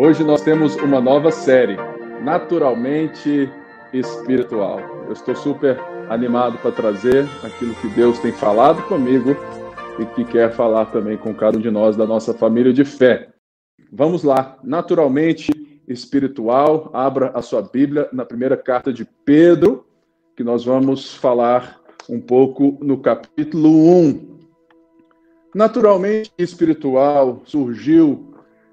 Hoje nós temos uma nova série, Naturalmente Espiritual. Eu estou super animado para trazer aquilo que Deus tem falado comigo e que quer falar também com cada um de nós da nossa família de fé. Vamos lá, naturalmente espiritual. Abra a sua Bíblia na primeira carta de Pedro, que nós vamos falar um pouco no capítulo 1. Naturalmente espiritual surgiu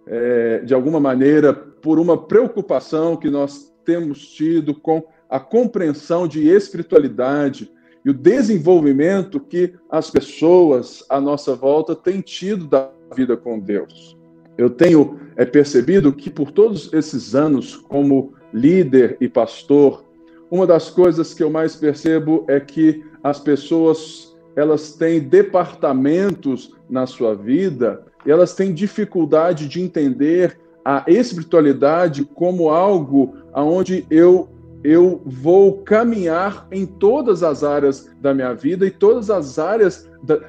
é, de alguma maneira por uma preocupação que nós temos tido com a compreensão de espiritualidade e o desenvolvimento que as pessoas à nossa volta têm tido da vida com Deus. Eu tenho é, percebido que por todos esses anos como líder e pastor, uma das coisas que eu mais percebo é que as pessoas elas têm departamentos na sua vida e elas têm dificuldade de entender a espiritualidade como algo aonde eu eu vou caminhar em todas as áreas da minha vida e todas as áreas da,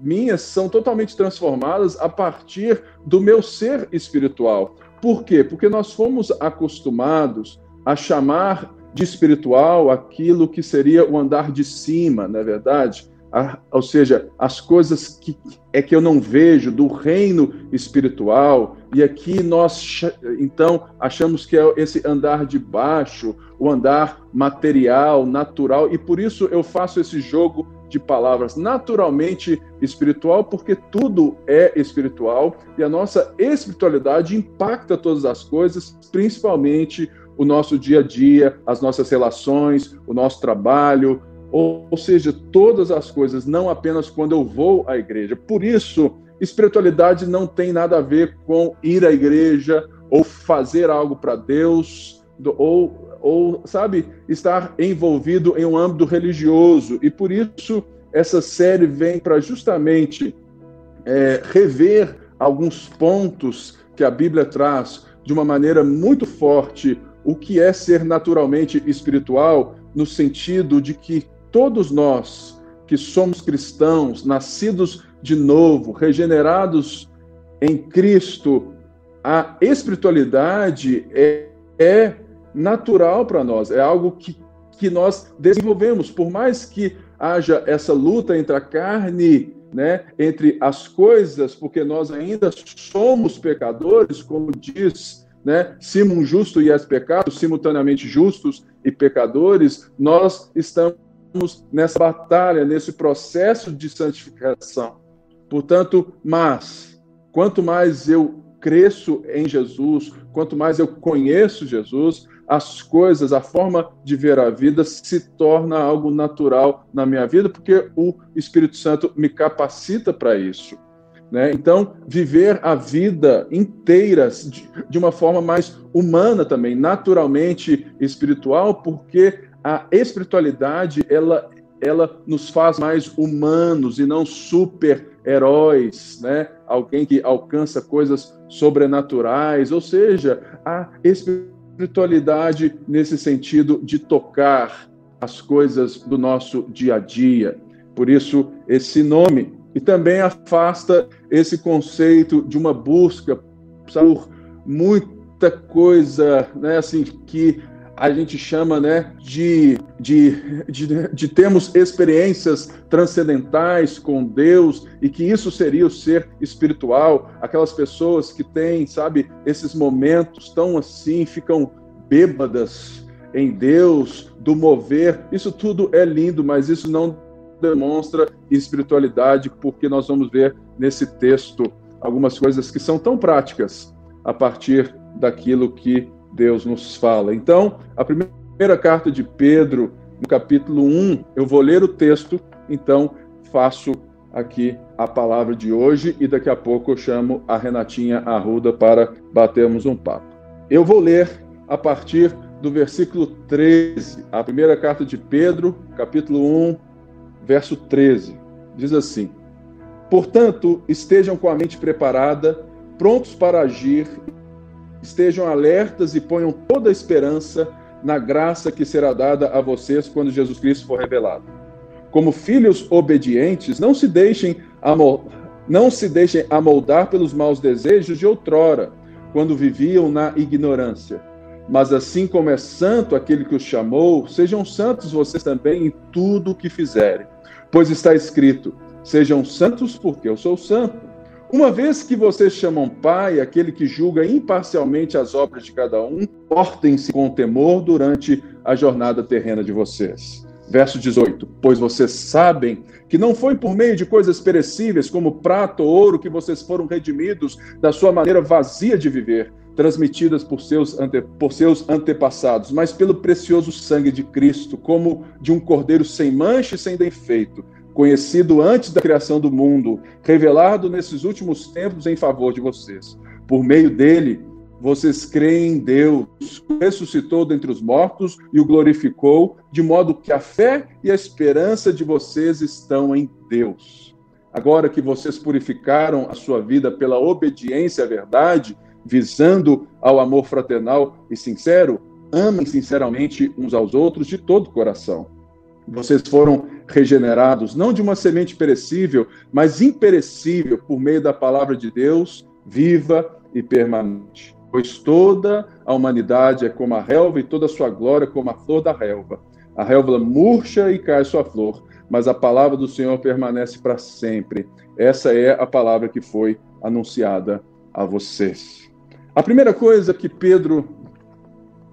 minhas são totalmente transformadas a partir do meu ser espiritual. Por quê? Porque nós fomos acostumados a chamar de espiritual aquilo que seria o andar de cima, não é verdade? A, ou seja, as coisas que é que eu não vejo do reino espiritual, e aqui nós então achamos que é esse andar de baixo, o andar material, natural, e por isso eu faço esse jogo de palavras naturalmente espiritual, porque tudo é espiritual e a nossa espiritualidade impacta todas as coisas, principalmente o nosso dia a dia, as nossas relações, o nosso trabalho, ou, ou seja, todas as coisas, não apenas quando eu vou à igreja. Por isso, espiritualidade não tem nada a ver com ir à igreja ou fazer algo para Deus, ou, ou, sabe, estar envolvido em um âmbito religioso. E por isso, essa série vem para justamente é, rever alguns pontos que a Bíblia traz de uma maneira muito forte o que é ser naturalmente espiritual, no sentido de que todos nós que somos cristãos, nascidos de novo, regenerados em Cristo, a espiritualidade é, é natural para nós, é algo que, que nós desenvolvemos, por mais que haja essa luta entre a carne, né, entre as coisas, porque nós ainda somos pecadores, como diz, né, simum justo e as pecados, simultaneamente justos e pecadores, nós estamos nessa batalha, nesse processo de santificação. Portanto, mas, quanto mais eu cresço em Jesus, quanto mais eu conheço Jesus, as coisas, a forma de ver a vida se torna algo natural na minha vida, porque o Espírito Santo me capacita para isso. Né? Então, viver a vida inteira de, de uma forma mais humana também, naturalmente espiritual, porque a espiritualidade ela ela nos faz mais humanos e não super-heróis, né? Alguém que alcança coisas sobrenaturais, ou seja, a espiritualidade nesse sentido de tocar as coisas do nosso dia a dia. Por isso esse nome e também afasta esse conceito de uma busca por muita coisa, né, assim que a gente chama né, de, de, de, de termos experiências transcendentais com Deus e que isso seria o ser espiritual, aquelas pessoas que têm, sabe, esses momentos tão assim, ficam bêbadas em Deus, do mover, isso tudo é lindo, mas isso não demonstra espiritualidade, porque nós vamos ver nesse texto algumas coisas que são tão práticas a partir daquilo que Deus nos fala. Então, a primeira carta de Pedro, no capítulo 1, eu vou ler o texto, então faço aqui a palavra de hoje e daqui a pouco eu chamo a Renatinha Arruda para batermos um papo. Eu vou ler a partir do versículo 13, a primeira carta de Pedro, capítulo 1, verso 13. Diz assim: Portanto, estejam com a mente preparada, prontos para agir Estejam alertas e ponham toda a esperança na graça que será dada a vocês quando Jesus Cristo for revelado. Como filhos obedientes, não se deixem não se deixem amoldar pelos maus desejos de outrora, quando viviam na ignorância. Mas assim como é santo aquele que os chamou, sejam santos vocês também em tudo o que fizerem. Pois está escrito: sejam santos porque eu sou santo. Uma vez que vocês chamam Pai aquele que julga imparcialmente as obras de cada um, portem-se com temor durante a jornada terrena de vocês. Verso 18: Pois vocês sabem que não foi por meio de coisas perecíveis, como prata ou ouro, que vocês foram redimidos da sua maneira vazia de viver, transmitidas por seus, ante, por seus antepassados, mas pelo precioso sangue de Cristo, como de um cordeiro sem mancha e sem defeito, conhecido antes da criação do mundo, revelado nesses últimos tempos em favor de vocês. Por meio dele, vocês creem em Deus, ressuscitou dentre os mortos e o glorificou, de modo que a fé e a esperança de vocês estão em Deus. Agora que vocês purificaram a sua vida pela obediência à verdade, visando ao amor fraternal e sincero, amem sinceramente uns aos outros de todo o coração. Vocês foram regenerados não de uma semente perecível, mas imperecível por meio da palavra de Deus, viva e permanente pois toda a humanidade é como a relva e toda a sua glória como a flor da relva. A relva murcha e cai sua flor, mas a palavra do Senhor permanece para sempre. Essa é a palavra que foi anunciada a vocês. A primeira coisa que Pedro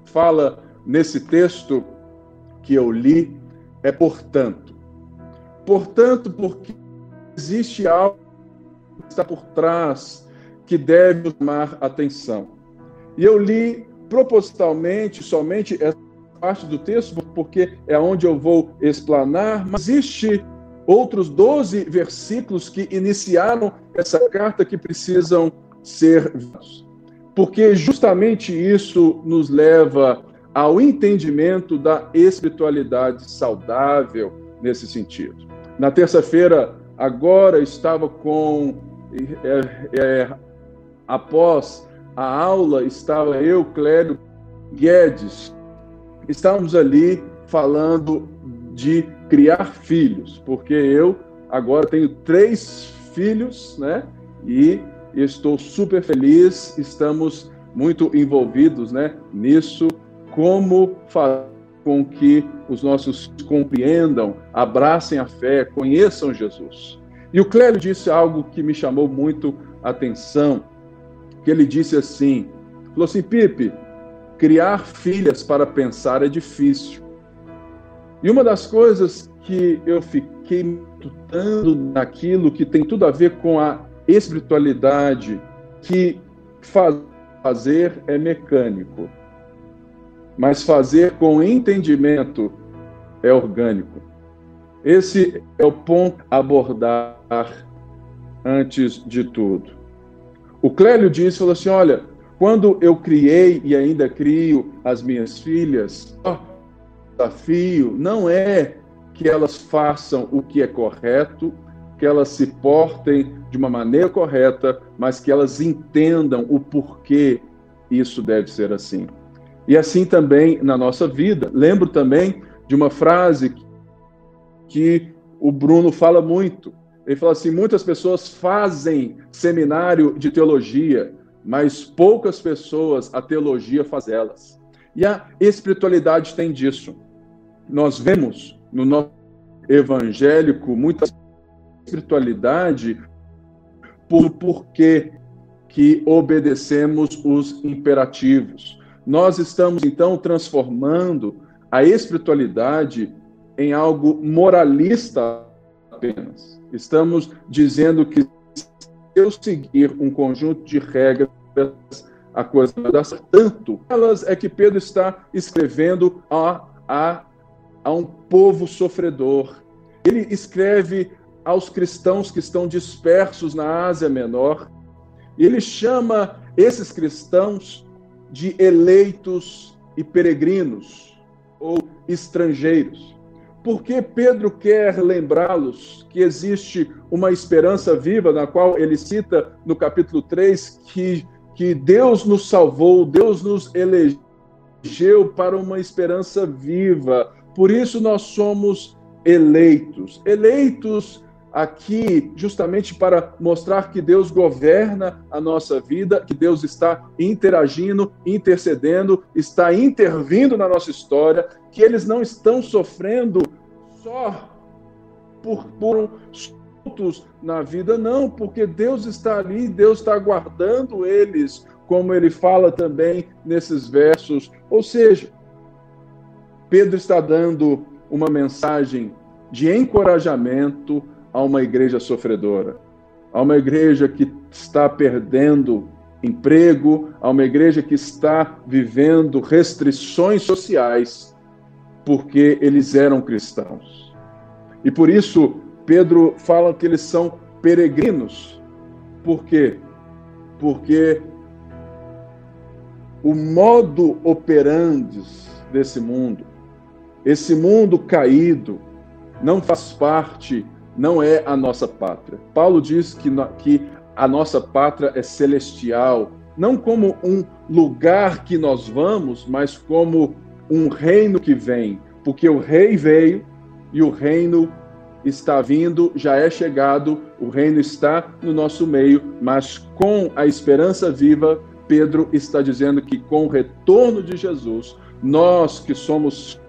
fala nesse texto que eu li é portanto. Portanto, porque existe algo que está por trás que deve chamar atenção. E eu li propositalmente somente essa parte do texto, porque é onde eu vou explanar, mas existe outros 12 versículos que iniciaram essa carta que precisam ser vistos. Porque justamente isso nos leva ao entendimento da espiritualidade saudável nesse sentido. Na terça-feira, agora estava com. É, é, após a aula estava eu, Clélio Guedes. Estávamos ali falando de criar filhos, porque eu agora tenho três filhos, né? E estou super feliz, estamos muito envolvidos, né, nisso, como fazer com que os nossos compreendam, abracem a fé, conheçam Jesus. E o Clélio disse algo que me chamou muito a atenção que ele disse assim: falou assim, Pipe, criar filhas para pensar é difícil. E uma das coisas que eu fiquei lutando naquilo que tem tudo a ver com a espiritualidade, que fazer é mecânico, mas fazer com entendimento é orgânico. Esse é o ponto a abordar antes de tudo. O Clélio disse, falou assim, olha, quando eu criei e ainda crio as minhas filhas, o desafio não é que elas façam o que é correto, que elas se portem de uma maneira correta, mas que elas entendam o porquê isso deve ser assim. E assim também na nossa vida. Lembro também de uma frase que o Bruno fala muito. Ele fala assim: muitas pessoas fazem seminário de teologia, mas poucas pessoas a teologia faz elas. E a espiritualidade tem disso. Nós vemos no nosso evangélico muita espiritualidade por porquê que obedecemos os imperativos. Nós estamos então transformando a espiritualidade em algo moralista apenas. Estamos dizendo que se eu seguir um conjunto de regras, a coisa dar tanto. Elas é que Pedro está escrevendo a, a, a um povo sofredor. Ele escreve aos cristãos que estão dispersos na Ásia Menor. Ele chama esses cristãos de eleitos e peregrinos ou estrangeiros porque Pedro quer lembrá-los que existe uma esperança viva, na qual ele cita no capítulo 3 que, que Deus nos salvou, Deus nos elegeu para uma esperança viva. Por isso nós somos eleitos. Eleitos aqui justamente para mostrar que Deus governa a nossa vida, que Deus está interagindo, intercedendo, está intervindo na nossa história, que eles não estão sofrendo só por, por soltos na vida, não, porque Deus está ali, Deus está guardando eles, como ele fala também nesses versos. Ou seja, Pedro está dando uma mensagem de encorajamento a uma igreja sofredora, a uma igreja que está perdendo emprego, a uma igreja que está vivendo restrições sociais porque eles eram cristãos. E por isso Pedro fala que eles são peregrinos. Por quê? Porque o modo operandi desse mundo, esse mundo caído, não faz parte não é a nossa pátria. Paulo diz que, que a nossa pátria é celestial, não como um lugar que nós vamos, mas como um reino que vem, porque o rei veio e o reino está vindo, já é chegado, o reino está no nosso meio, mas com a esperança viva, Pedro está dizendo que com o retorno de Jesus, nós que somos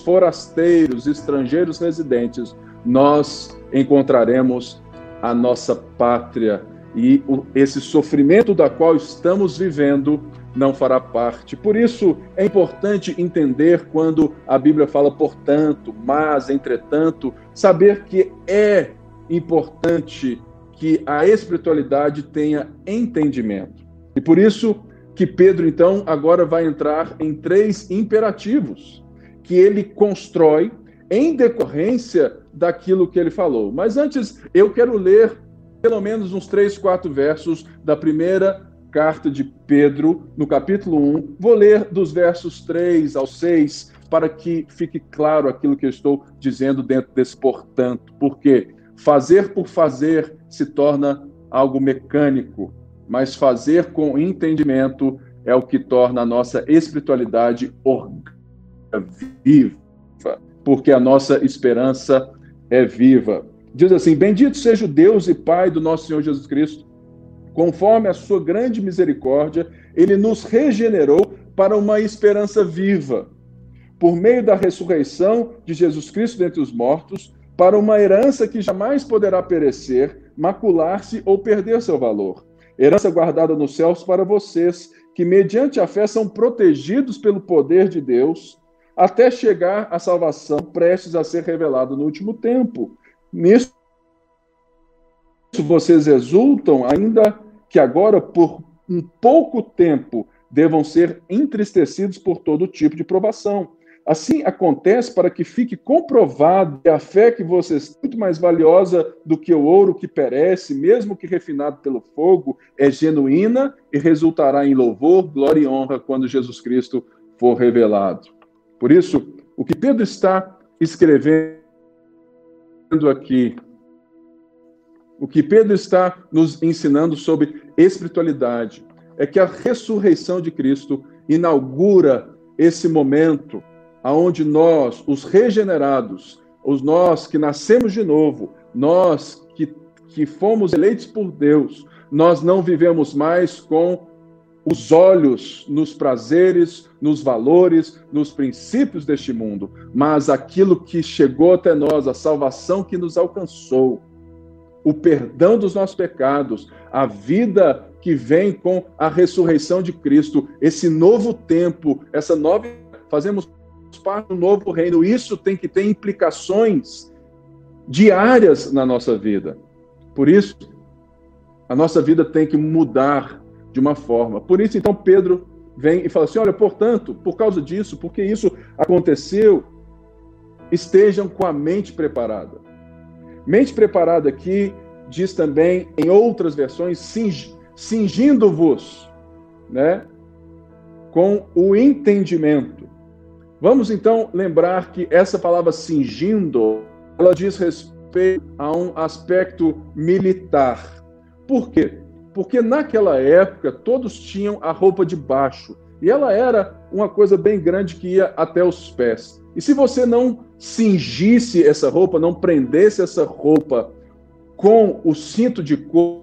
forasteiros, estrangeiros residentes, nós encontraremos a nossa pátria e esse sofrimento da qual estamos vivendo não fará parte. Por isso é importante entender quando a Bíblia fala portanto, mas, entretanto, saber que é importante que a espiritualidade tenha entendimento. E por isso que Pedro então agora vai entrar em três imperativos que ele constrói em decorrência daquilo que ele falou. Mas antes, eu quero ler pelo menos uns três, quatro versos da primeira carta de Pedro, no capítulo 1. Vou ler dos versos 3 ao 6 para que fique claro aquilo que eu estou dizendo dentro desse portanto. Porque fazer por fazer se torna algo mecânico, mas fazer com entendimento é o que torna a nossa espiritualidade orgânica viva, porque a nossa esperança é viva. Diz assim: Bendito seja o Deus e Pai do nosso Senhor Jesus Cristo. Conforme a sua grande misericórdia, ele nos regenerou para uma esperança viva, por meio da ressurreição de Jesus Cristo dentre os mortos, para uma herança que jamais poderá perecer, macular-se ou perder seu valor. Herança guardada nos céus para vocês, que mediante a fé são protegidos pelo poder de Deus até chegar à salvação prestes a ser revelada no último tempo. Nisso vocês exultam, ainda que agora, por um pouco tempo, devam ser entristecidos por todo tipo de provação. Assim acontece para que fique comprovado que a fé que vocês têm, muito mais valiosa do que o ouro que perece, mesmo que refinado pelo fogo, é genuína e resultará em louvor, glória e honra quando Jesus Cristo for revelado. Por isso, o que Pedro está escrevendo aqui, o que Pedro está nos ensinando sobre espiritualidade, é que a ressurreição de Cristo inaugura esse momento aonde nós, os regenerados, os nós que nascemos de novo, nós que, que fomos eleitos por Deus, nós não vivemos mais com os olhos nos prazeres, nos valores, nos princípios deste mundo, mas aquilo que chegou até nós, a salvação que nos alcançou, o perdão dos nossos pecados, a vida que vem com a ressurreição de Cristo, esse novo tempo, essa nova. Fazemos parte do novo reino. Isso tem que ter implicações diárias na nossa vida. Por isso, a nossa vida tem que mudar de uma forma. Por isso, então, Pedro vem e fala assim: olha, portanto, por causa disso, porque isso aconteceu, estejam com a mente preparada. Mente preparada aqui diz também, em outras versões, cingindo-vos, né? Com o entendimento. Vamos então lembrar que essa palavra cingindo, ela diz respeito a um aspecto militar. Por quê? Porque naquela época todos tinham a roupa de baixo e ela era uma coisa bem grande que ia até os pés. E se você não cingisse essa roupa, não prendesse essa roupa com o cinto de couro,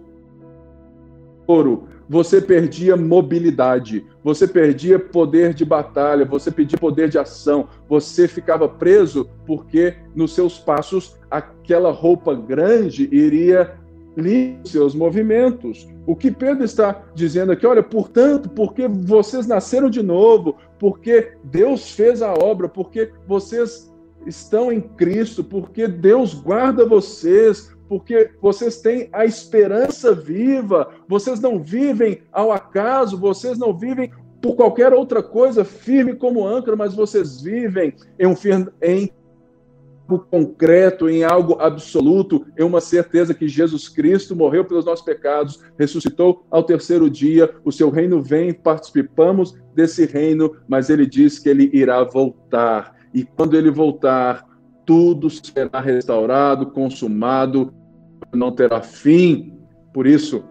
você perdia mobilidade, você perdia poder de batalha, você perdia poder de ação, você ficava preso porque nos seus passos aquela roupa grande iria limpe seus movimentos. O que Pedro está dizendo aqui, olha, portanto, porque vocês nasceram de novo, porque Deus fez a obra, porque vocês estão em Cristo, porque Deus guarda vocês, porque vocês têm a esperança viva, vocês não vivem ao acaso, vocês não vivem por qualquer outra coisa firme como âncora, mas vocês vivem em um em algo concreto, em algo absoluto, em uma certeza que Jesus Cristo morreu pelos nossos pecados, ressuscitou ao terceiro dia, o seu reino vem, participamos desse reino, mas ele diz que ele irá voltar. E quando ele voltar, tudo será restaurado, consumado, não terá fim. Por isso,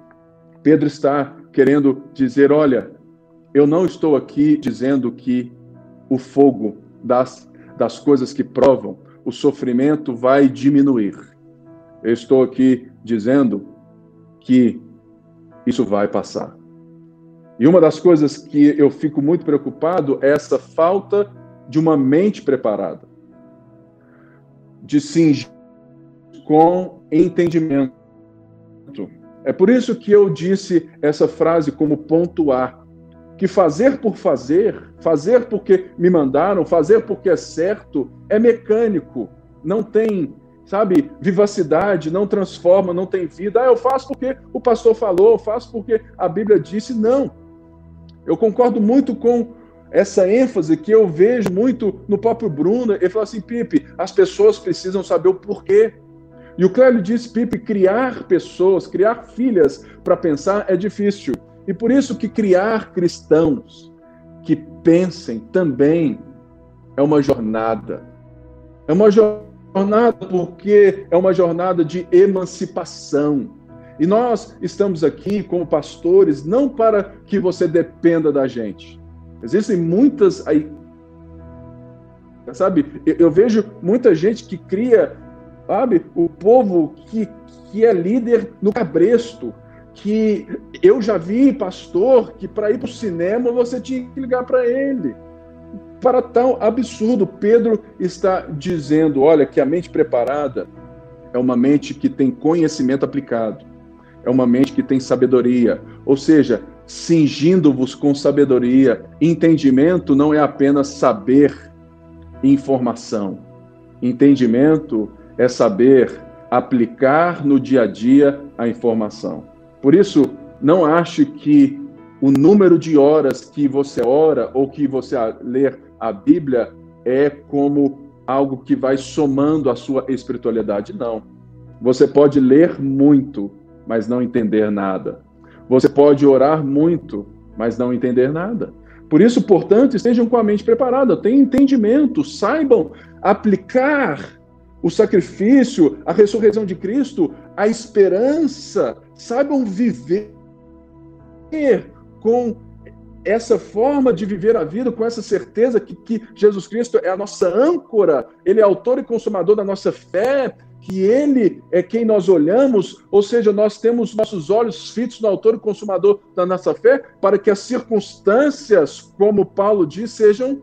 Pedro está querendo dizer: olha, eu não estou aqui dizendo que o fogo das, das coisas que provam o sofrimento vai diminuir. Eu estou aqui dizendo que isso vai passar. E uma das coisas que eu fico muito preocupado é essa falta de uma mente preparada, de se com entendimento. É por isso que eu disse essa frase como ponto A que fazer por fazer, fazer porque me mandaram, fazer porque é certo, é mecânico, não tem, sabe, vivacidade, não transforma, não tem vida. Ah, eu faço porque o pastor falou, eu faço porque a Bíblia disse. Não. Eu concordo muito com essa ênfase que eu vejo muito no próprio Bruno. Ele fala assim, Pipe, as pessoas precisam saber o porquê. E o Clélio disse, Pipe, criar pessoas, criar filhas para pensar é difícil. E por isso que criar cristãos que pensem também é uma jornada. É uma jornada porque é uma jornada de emancipação. E nós estamos aqui como pastores não para que você dependa da gente. Existem muitas aí, sabe? Eu vejo muita gente que cria, sabe, o povo que, que é líder no cabresto, que eu já vi pastor que para ir para o cinema você tinha que ligar para ele. Para tal absurdo, Pedro está dizendo: olha, que a mente preparada é uma mente que tem conhecimento aplicado, é uma mente que tem sabedoria, ou seja, cingindo-vos com sabedoria. Entendimento não é apenas saber informação, entendimento é saber aplicar no dia a dia a informação. Por isso, não ache que o número de horas que você ora ou que você lê a Bíblia é como algo que vai somando a sua espiritualidade. Não. Você pode ler muito, mas não entender nada. Você pode orar muito, mas não entender nada. Por isso, portanto, estejam com a mente preparada, tenham entendimento, saibam aplicar o sacrifício, a ressurreição de Cristo, a esperança, saibam viver com essa forma de viver a vida, com essa certeza que, que Jesus Cristo é a nossa âncora, Ele é autor e consumador da nossa fé, que Ele é quem nós olhamos, ou seja, nós temos nossos olhos fitos no autor e consumador da nossa fé, para que as circunstâncias, como Paulo diz, sejam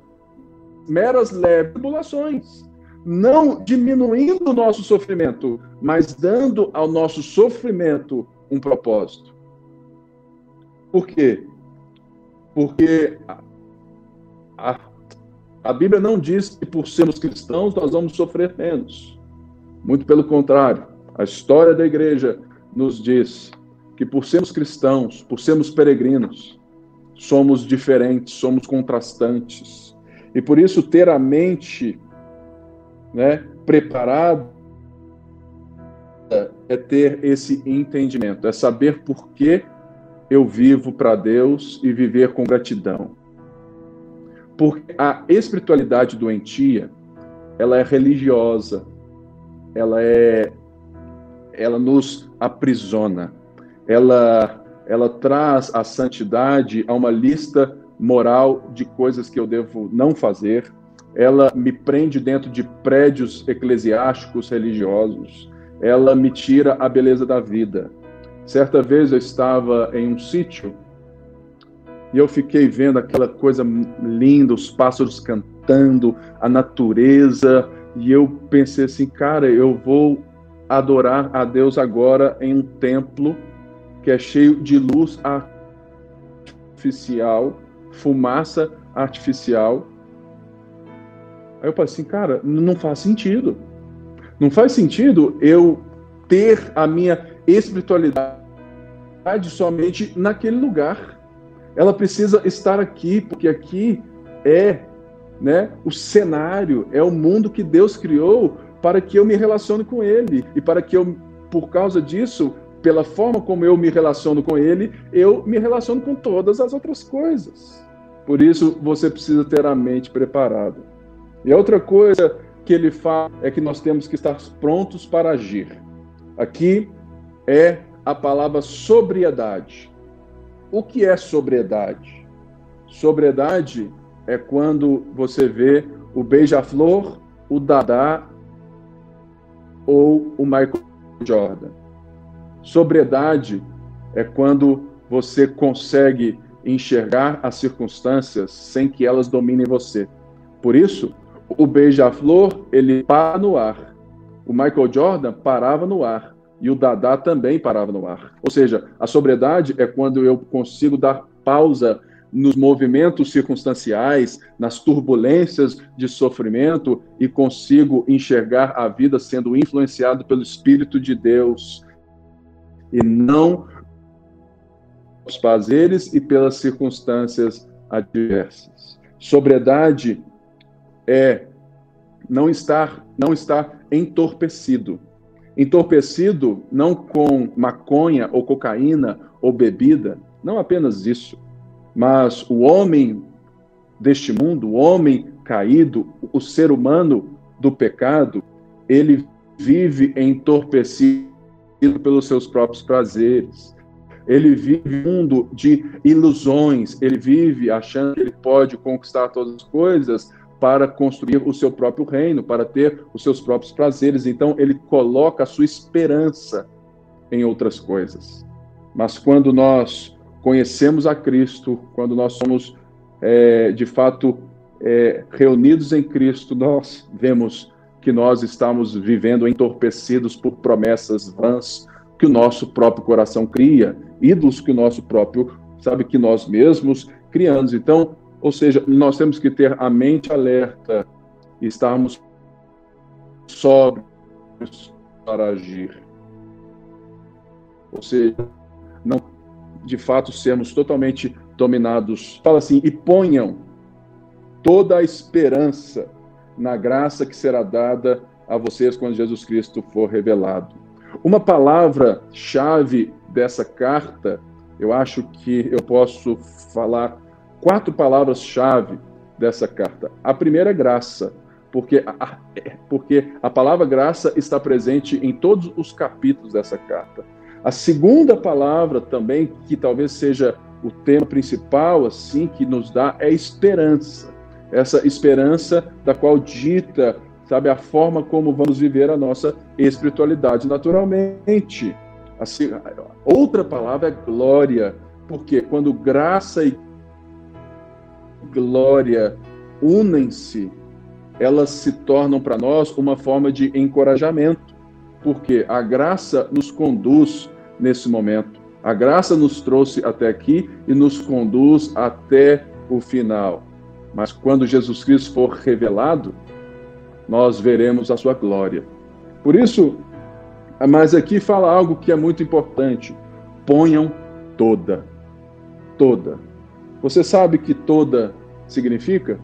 meras leves tribulações não diminuindo o nosso sofrimento, mas dando ao nosso sofrimento um propósito. Por quê? Porque a, a, Bíblia não diz que por sermos cristãos nós vamos sofrer menos. Muito pelo contrário, a história da igreja nos diz que por sermos cristãos, por sermos peregrinos, somos diferentes, somos contrastantes. E por isso ter a mente né, preparado é ter esse entendimento, é saber por que eu vivo para Deus e viver com gratidão. Porque a espiritualidade doentia, ela é religiosa, ela é ela nos aprisiona. Ela ela traz a santidade a uma lista moral de coisas que eu devo não fazer, ela me prende dentro de prédios eclesiásticos religiosos, ela me tira a beleza da vida. Certa vez eu estava em um sítio e eu fiquei vendo aquela coisa linda, os pássaros cantando, a natureza, e eu pensei assim, cara, eu vou adorar a Deus agora em um templo que é cheio de luz artificial, fumaça artificial. Aí eu pensei assim, cara, não faz sentido. Não faz sentido eu ter a minha espiritualidade somente naquele lugar. Ela precisa estar aqui, porque aqui é né, o cenário, é o mundo que Deus criou para que eu me relacione com Ele e para que eu, por causa disso, pela forma como eu me relaciono com Ele, eu me relaciono com todas as outras coisas. Por isso, você precisa ter a mente preparada. E outra coisa que ele fala é que nós temos que estar prontos para agir. Aqui é a palavra sobriedade. O que é sobriedade? Sobriedade é quando você vê o beija-flor, o Dadá ou o Michael Jordan. Sobriedade é quando você consegue enxergar as circunstâncias sem que elas dominem você. Por isso, o beija-flor, ele para no ar. O Michael Jordan parava no ar. E o Dadá também parava no ar. Ou seja, a sobriedade é quando eu consigo dar pausa nos movimentos circunstanciais, nas turbulências de sofrimento e consigo enxergar a vida sendo influenciado pelo Espírito de Deus e não os prazeres e pelas circunstâncias adversas. Sobriedade é não estar não estar entorpecido. Entorpecido não com maconha ou cocaína ou bebida, não apenas isso, mas o homem deste mundo, o homem caído, o ser humano do pecado, ele vive entorpecido pelos seus próprios prazeres. Ele vive um mundo de ilusões, ele vive achando que ele pode conquistar todas as coisas para construir o seu próprio reino, para ter os seus próprios prazeres. Então, ele coloca a sua esperança em outras coisas. Mas quando nós conhecemos a Cristo, quando nós somos é, de fato é, reunidos em Cristo, nós vemos que nós estamos vivendo entorpecidos por promessas vãs que o nosso próprio coração cria, ídolos que o nosso próprio, sabe, que nós mesmos criamos. Então, ou seja, nós temos que ter a mente alerta e estarmos sóbrios para agir. Ou seja, não de fato sermos totalmente dominados. Fala assim: e ponham toda a esperança na graça que será dada a vocês quando Jesus Cristo for revelado. Uma palavra-chave dessa carta, eu acho que eu posso falar quatro palavras-chave dessa carta. A primeira é graça, porque a, porque a palavra graça está presente em todos os capítulos dessa carta. A segunda palavra também, que talvez seja o tema principal, assim, que nos dá, é esperança. Essa esperança da qual dita, sabe, a forma como vamos viver a nossa espiritualidade naturalmente. Assim, outra palavra é glória, porque quando graça e glória unem-se, elas se tornam para nós uma forma de encorajamento, porque a graça nos conduz nesse momento. A graça nos trouxe até aqui e nos conduz até o final. Mas quando Jesus Cristo for revelado, nós veremos a sua glória. Por isso, mas aqui fala algo que é muito importante. Ponham toda. Toda. Você sabe que toda significa?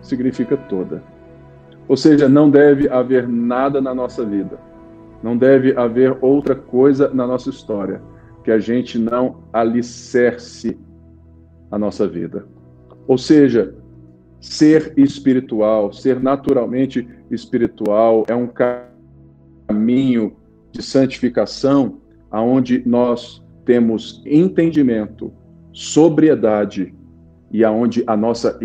Significa toda. Ou seja, não deve haver nada na nossa vida não deve haver outra coisa na nossa história que a gente não alicerce a nossa vida. Ou seja, ser espiritual, ser naturalmente espiritual é um caminho de santificação aonde nós temos entendimento, sobriedade e aonde a nossa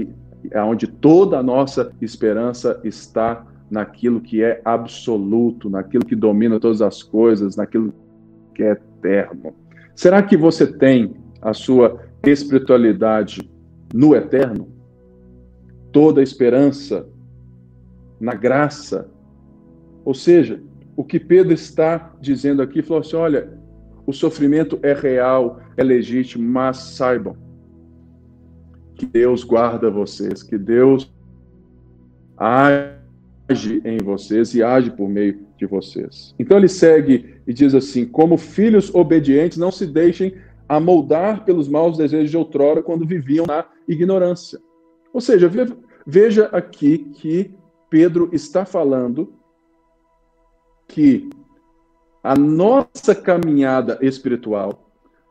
é onde toda a nossa esperança está naquilo que é absoluto, naquilo que domina todas as coisas, naquilo que é eterno. Será que você tem a sua espiritualidade no eterno? Toda a esperança na graça. Ou seja, o que Pedro está dizendo aqui, falou assim: olha, o sofrimento é real, é legítimo, mas saibam que Deus guarda vocês, que Deus age em vocês e age por meio de vocês. Então ele segue e diz assim: como filhos obedientes, não se deixem amoldar pelos maus desejos de outrora quando viviam na ignorância. Ou seja, veja aqui que Pedro está falando que a nossa caminhada espiritual,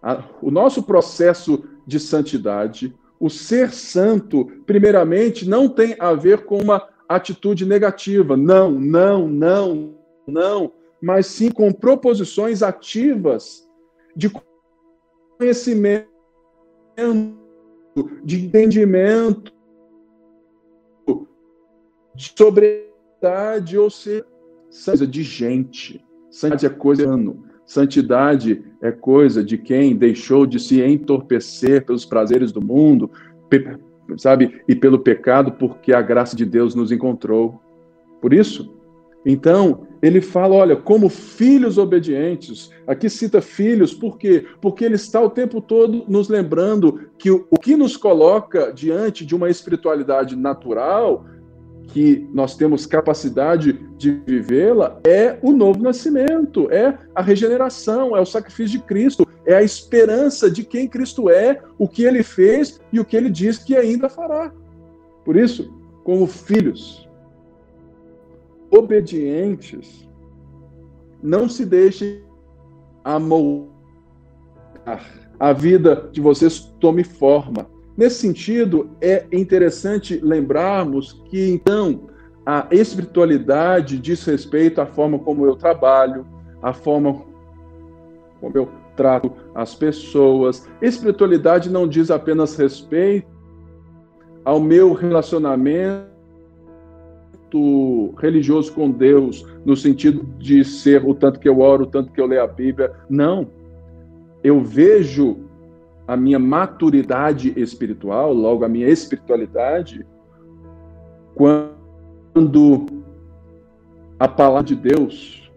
a, o nosso processo de santidade, o ser santo, primeiramente, não tem a ver com uma atitude negativa. Não, não, não, não. Mas sim com proposições ativas de conhecimento, de entendimento, de sobriedade, ou seja, de gente. Santidade é coisa ano. Santidade é coisa de quem deixou de se entorpecer pelos prazeres do mundo, sabe, e pelo pecado, porque a graça de Deus nos encontrou. Por isso, então, ele fala, olha, como filhos obedientes. Aqui cita filhos, por quê? Porque ele está o tempo todo nos lembrando que o, o que nos coloca diante de uma espiritualidade natural que nós temos capacidade de vivê-la é o novo nascimento, é a regeneração, é o sacrifício de Cristo, é a esperança de quem Cristo é, o que ele fez e o que ele diz que ainda fará. Por isso, como filhos obedientes, não se deixem amoldar. A vida de vocês tome forma Nesse sentido, é interessante lembrarmos que, então, a espiritualidade diz respeito à forma como eu trabalho, à forma como eu trato as pessoas. Espiritualidade não diz apenas respeito ao meu relacionamento religioso com Deus, no sentido de ser o tanto que eu oro, o tanto que eu leio a Bíblia. Não. Eu vejo a minha maturidade espiritual, logo a minha espiritualidade, quando a palavra de Deus,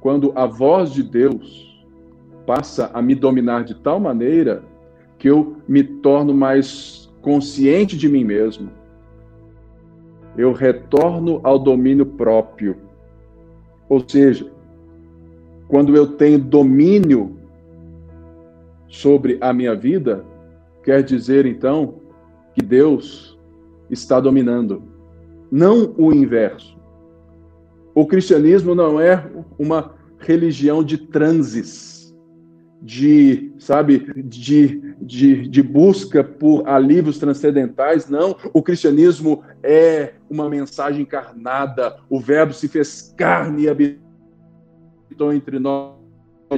quando a voz de Deus passa a me dominar de tal maneira que eu me torno mais consciente de mim mesmo. Eu retorno ao domínio próprio. Ou seja, quando eu tenho domínio sobre a minha vida, quer dizer então que Deus está dominando, não o inverso. O cristianismo não é uma religião de transes, de, sabe, de, de, de busca por alívios transcendentais, não. O cristianismo é uma mensagem encarnada, o Verbo se fez carne e habitou entre nós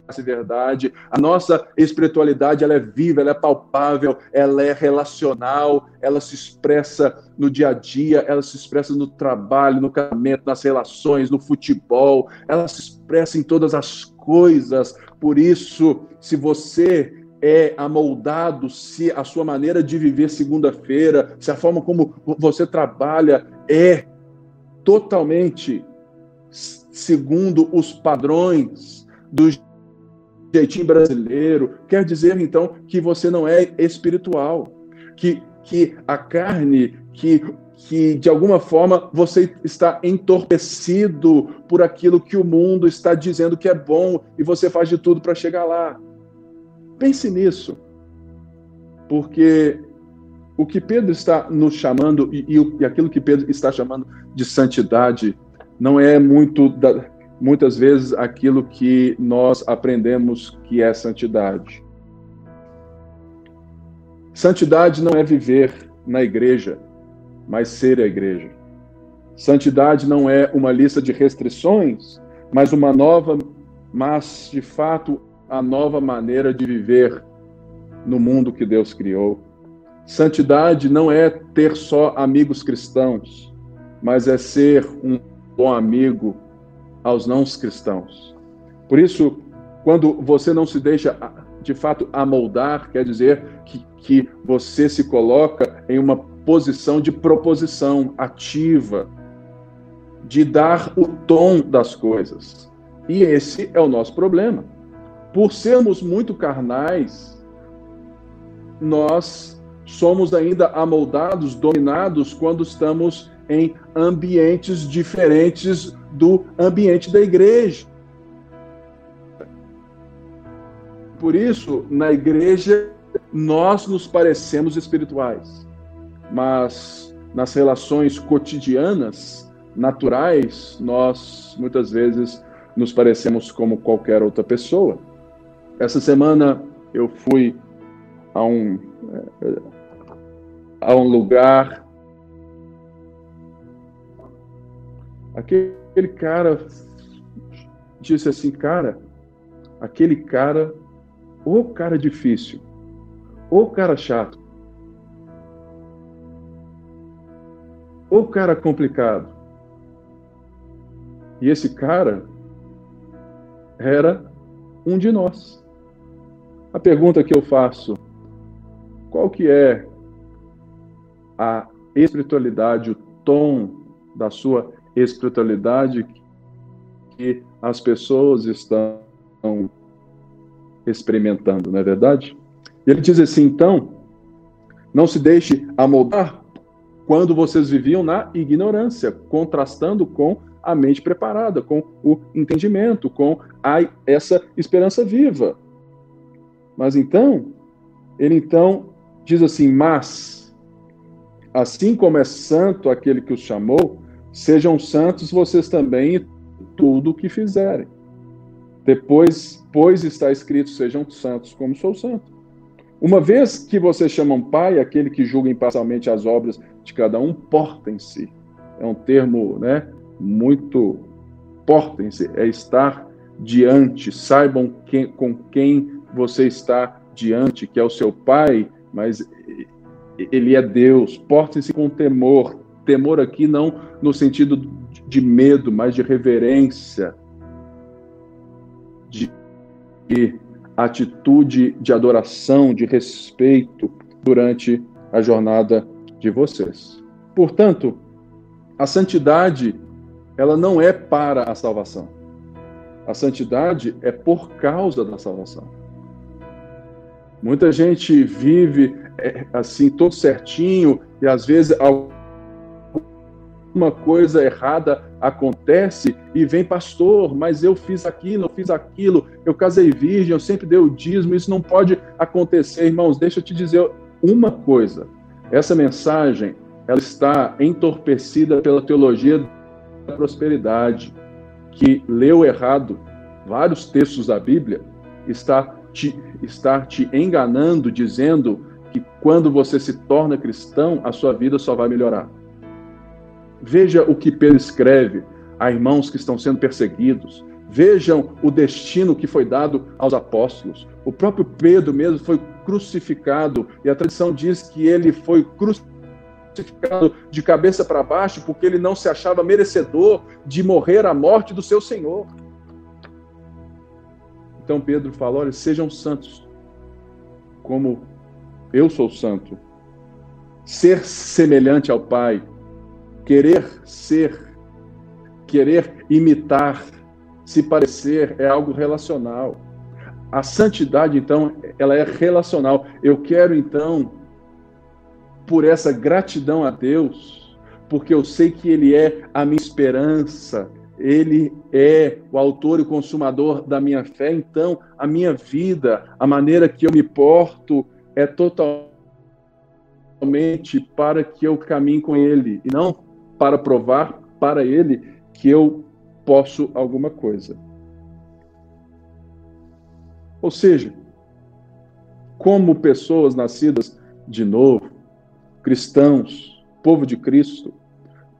essa verdade. A nossa espiritualidade ela é viva, ela é palpável, ela é relacional, ela se expressa no dia a dia, ela se expressa no trabalho, no casamento, nas relações, no futebol, ela se expressa em todas as coisas. Por isso, se você é amoldado, se a sua maneira de viver segunda-feira, se a forma como você trabalha é totalmente segundo os padrões dos jeitinho brasileiro, quer dizer então que você não é espiritual, que, que a carne, que, que de alguma forma você está entorpecido por aquilo que o mundo está dizendo que é bom e você faz de tudo para chegar lá. Pense nisso, porque o que Pedro está nos chamando e, e, aquilo que Pedro está chamando de santidade não é muito da, muitas vezes aquilo que nós aprendemos que é santidade. Santidade não é viver na igreja, mas ser a igreja. Santidade não é uma lista de restrições, mas uma nova, mas de fato a nova maneira de viver no mundo que Deus criou. Santidade não é ter só amigos cristãos, mas é ser um bom amigo aos não cristãos. Por isso, quando você não se deixa de fato amoldar, quer dizer que, que você se coloca em uma posição de proposição ativa, de dar o tom das coisas. E esse é o nosso problema. Por sermos muito carnais, nós somos ainda amoldados, dominados quando estamos em ambientes diferentes do ambiente da igreja. Por isso, na igreja, nós nos parecemos espirituais, mas nas relações cotidianas, naturais, nós muitas vezes nos parecemos como qualquer outra pessoa. Essa semana eu fui a um, eh, a um lugar. Aquele cara disse assim, cara, aquele cara, o cara difícil, o cara chato, o cara complicado. E esse cara era um de nós. A pergunta que eu faço, qual que é a espiritualidade, o tom da sua espiritualidade que as pessoas estão experimentando, não é verdade? E ele diz assim, então, não se deixe amoldar quando vocês viviam na ignorância, contrastando com a mente preparada, com o entendimento, com a, essa esperança viva. Mas então, ele então diz assim: Mas, assim como é santo aquele que os chamou, sejam santos vocês também em tudo o que fizerem. Depois, pois está escrito: sejam santos como sou santo. Uma vez que vocês chamam pai aquele que julga imparcialmente as obras de cada um, portem-se. É um termo né, muito portem-se, é estar diante, saibam quem, com quem você está diante, que é o seu pai, mas ele é Deus. Portem-se com temor. Temor aqui não no sentido de medo, mas de reverência, de atitude de adoração, de respeito durante a jornada de vocês. Portanto, a santidade ela não é para a salvação. A santidade é por causa da salvação. Muita gente vive é, assim, todo certinho, e às vezes alguma coisa errada acontece e vem pastor, mas eu fiz aquilo, eu fiz aquilo, eu casei virgem, eu sempre dei o dízimo, isso não pode acontecer, irmãos. Deixa eu te dizer uma coisa: essa mensagem ela está entorpecida pela teologia prosperidade, que leu errado vários textos da Bíblia, está te, está te enganando, dizendo que quando você se torna cristão, a sua vida só vai melhorar. Veja o que Pedro escreve a irmãos que estão sendo perseguidos. Vejam o destino que foi dado aos apóstolos. O próprio Pedro mesmo foi crucificado, e a tradição diz que ele foi crucificado de cabeça para baixo porque ele não se achava merecedor de morrer a morte do seu Senhor. Então Pedro fala: olha, sejam santos, como eu sou santo. Ser semelhante ao Pai, querer ser, querer imitar, se parecer é algo relacional. A santidade, então, ela é relacional. Eu quero, então, por essa gratidão a Deus, porque eu sei que Ele é a minha esperança, Ele é o autor e consumador da minha fé, então a minha vida, a maneira que eu me porto, é totalmente para que eu caminhe com Ele, e não para provar para Ele que eu posso alguma coisa. Ou seja, como pessoas nascidas de novo, cristãos, povo de Cristo,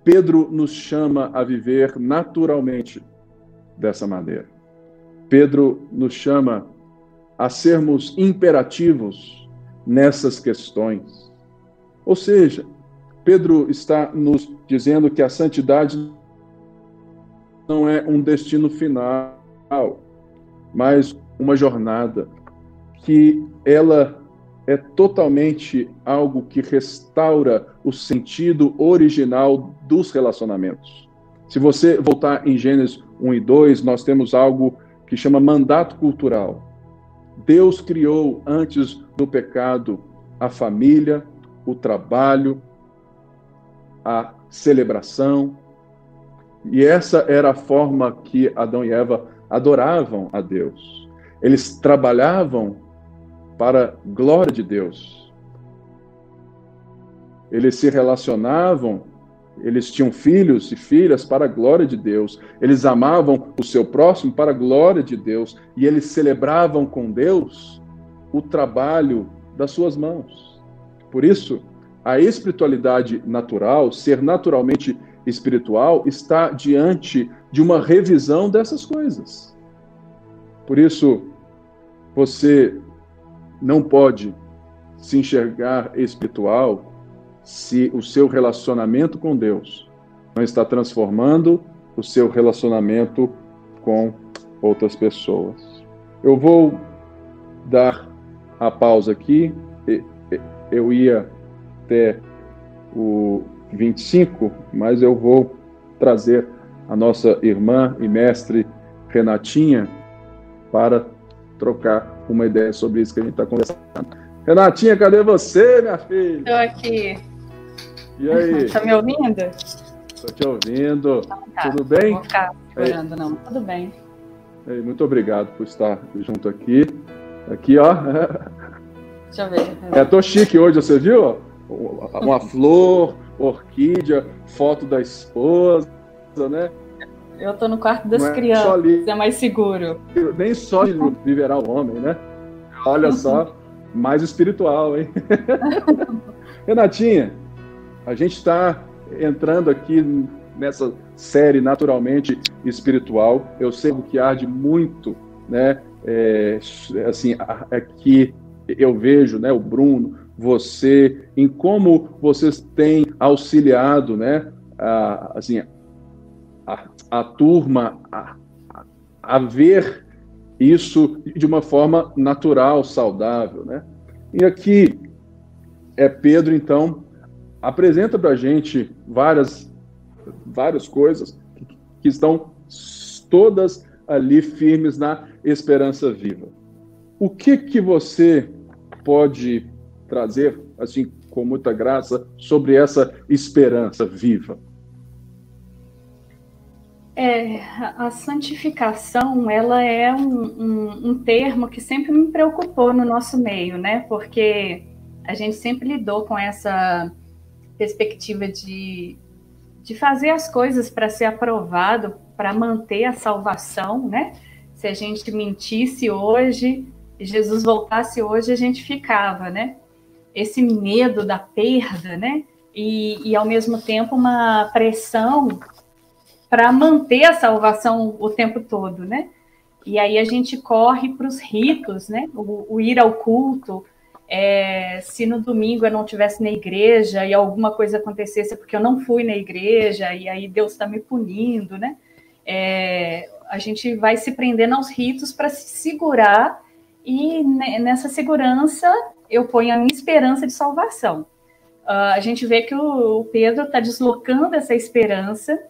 Pedro nos chama a viver naturalmente dessa maneira. Pedro nos chama a sermos imperativos nessas questões. Ou seja, Pedro está nos dizendo que a santidade não é um destino final, mas uma jornada, que ela é totalmente algo que restaura o sentido original dos relacionamentos. Se você voltar em Gênesis 1 e 2, nós temos algo que chama mandato cultural. Deus criou antes do pecado a família, o trabalho, a celebração. E essa era a forma que Adão e Eva adoravam a Deus. Eles trabalhavam para glória de Deus. Eles se relacionavam, eles tinham filhos e filhas para a glória de Deus. Eles amavam o seu próximo para a glória de Deus e eles celebravam com Deus o trabalho das suas mãos. Por isso, a espiritualidade natural, ser naturalmente espiritual, está diante de uma revisão dessas coisas. Por isso, você não pode se enxergar espiritual se o seu relacionamento com Deus não está transformando o seu relacionamento com outras pessoas. Eu vou dar a pausa aqui. Eu ia até o 25, mas eu vou trazer a nossa irmã e mestre Renatinha para trocar uma ideia sobre isso que a gente está conversando. Renatinha, cadê você, minha filha? Estou aqui. E aí? Está me ouvindo? Estou te ouvindo. Então, tá. Tudo bem? Não vou ficar segurando, não. Tudo bem. Ei, muito obrigado por estar junto aqui. Aqui, ó. Deixa eu ver. É, tô chique hoje, você viu? Uma flor, orquídea, foto da esposa, né? Eu tô no quarto das é crianças, ali, é mais seguro. Nem só viverá o homem, né? Olha só, mais espiritual, hein? Renatinha, a gente está entrando aqui nessa série naturalmente espiritual. Eu sei que arde muito, né? É, assim, aqui eu vejo, né? O Bruno, você, em como vocês têm auxiliado, né? A, assim, a, a turma a, a ver isso de uma forma natural, saudável, né? E aqui é Pedro, então, apresenta para a gente várias, várias coisas que estão todas ali firmes na esperança viva. O que que você pode trazer, assim, com muita graça, sobre essa esperança viva? É, a santificação, ela é um, um, um, termo que sempre me preocupou no nosso meio, né? Porque a gente sempre lidou com essa perspectiva de, de fazer as coisas para ser aprovado, para manter a salvação, né? Se a gente mentisse hoje, Jesus voltasse hoje, a gente ficava, né? Esse medo da perda, né? E, e ao mesmo tempo uma pressão para manter a salvação o tempo todo, né? E aí a gente corre para os ritos, né? O, o, ir ao culto. É, se no domingo eu não tivesse na igreja e alguma coisa acontecesse porque eu não fui na igreja e aí Deus está me punindo, né? É, a gente vai se prendendo aos ritos para se segurar e nessa segurança eu ponho a minha esperança de salvação. Uh, a gente vê que o, o Pedro está deslocando essa esperança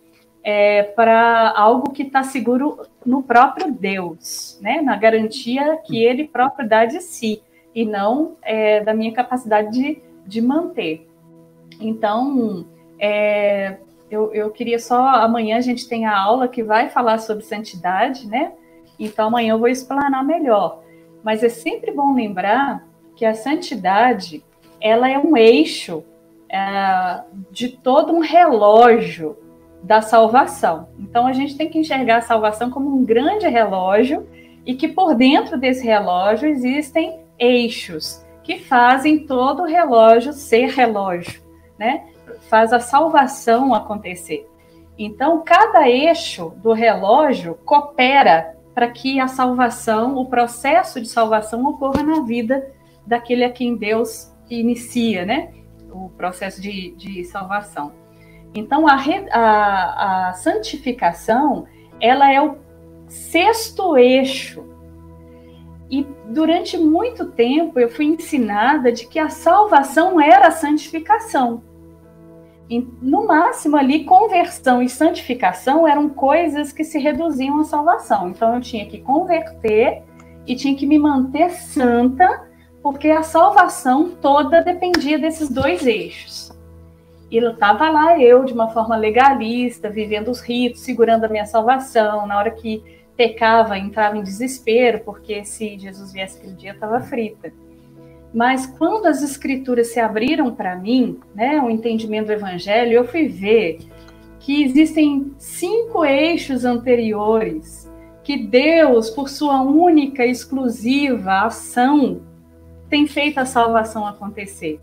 é, para algo que está seguro no próprio Deus, né? na garantia que Ele próprio dá de si, e não é, da minha capacidade de, de manter. Então, é, eu, eu queria só. Amanhã a gente tem a aula que vai falar sobre santidade, né? Então, amanhã eu vou explanar melhor. Mas é sempre bom lembrar que a santidade ela é um eixo é, de todo um relógio da salvação. Então a gente tem que enxergar a salvação como um grande relógio e que por dentro desse relógio existem eixos que fazem todo o relógio ser relógio, né? Faz a salvação acontecer. Então cada eixo do relógio coopera para que a salvação, o processo de salvação ocorra na vida daquele a quem Deus inicia, né? o processo de, de salvação. Então, a, a, a santificação, ela é o sexto eixo. E durante muito tempo eu fui ensinada de que a salvação era a santificação. E, no máximo ali, conversão e santificação eram coisas que se reduziam à salvação. Então eu tinha que converter e tinha que me manter santa, porque a salvação toda dependia desses dois eixos. E estava lá eu, de uma forma legalista, vivendo os ritos, segurando a minha salvação. Na hora que pecava, entrava em desespero, porque se Jesus viesse aquele dia, estava frita. Mas quando as escrituras se abriram para mim, né, o entendimento do evangelho, eu fui ver que existem cinco eixos anteriores que Deus, por sua única e exclusiva ação, tem feito a salvação acontecer.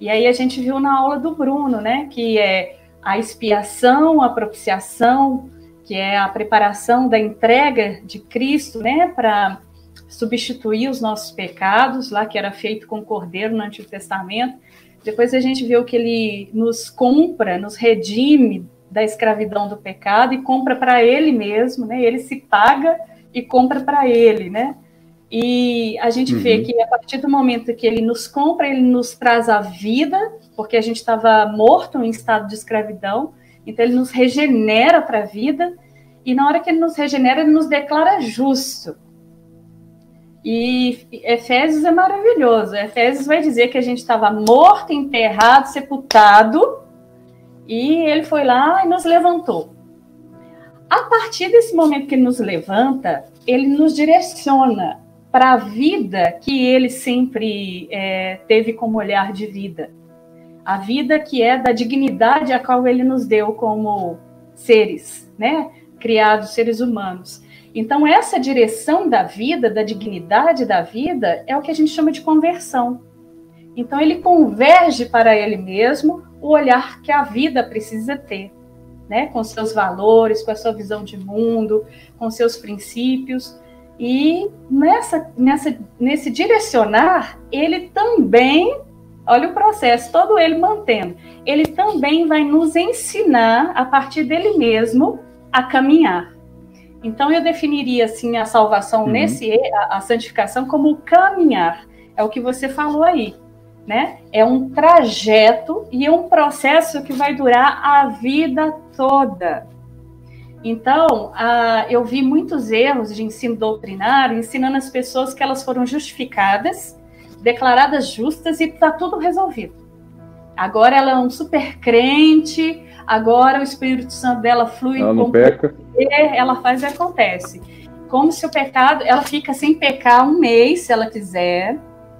E aí a gente viu na aula do Bruno, né, que é a expiação, a propiciação, que é a preparação da entrega de Cristo, né, para substituir os nossos pecados, lá que era feito com o cordeiro no Antigo Testamento. Depois a gente viu que ele nos compra, nos redime da escravidão do pecado e compra para ele mesmo, né? Ele se paga e compra para ele, né? E a gente uhum. vê que a partir do momento que ele nos compra, ele nos traz a vida, porque a gente estava morto em estado de escravidão, então ele nos regenera para a vida, e na hora que ele nos regenera, ele nos declara justo. E Efésios é maravilhoso. Efésios vai dizer que a gente estava morto, enterrado, sepultado, e ele foi lá e nos levantou. A partir desse momento que ele nos levanta, ele nos direciona para a vida que ele sempre é, teve como olhar de vida. A vida que é da dignidade a qual ele nos deu como seres, né? Criados, seres humanos. Então, essa direção da vida, da dignidade da vida, é o que a gente chama de conversão. Então, ele converge para ele mesmo o olhar que a vida precisa ter, né? com seus valores, com a sua visão de mundo, com seus princípios. E nessa, nessa, nesse direcionar, ele também, olha o processo, todo ele mantendo, ele também vai nos ensinar, a partir dele mesmo, a caminhar. Então eu definiria assim a salvação uhum. nesse a, a, santificação como caminhar. É o que você falou aí, né? É um trajeto e é um processo que vai durar a vida toda. Então, a, eu vi muitos erros de ensino doutrinário ensinando as pessoas que elas foram justificadas, declaradas justas e está tudo resolvido. Agora ela é um super crente, agora o Espírito Santo dela flui ela não peca. ela faz e acontece. Como se o pecado, ela fica sem pecar um mês, se ela quiser.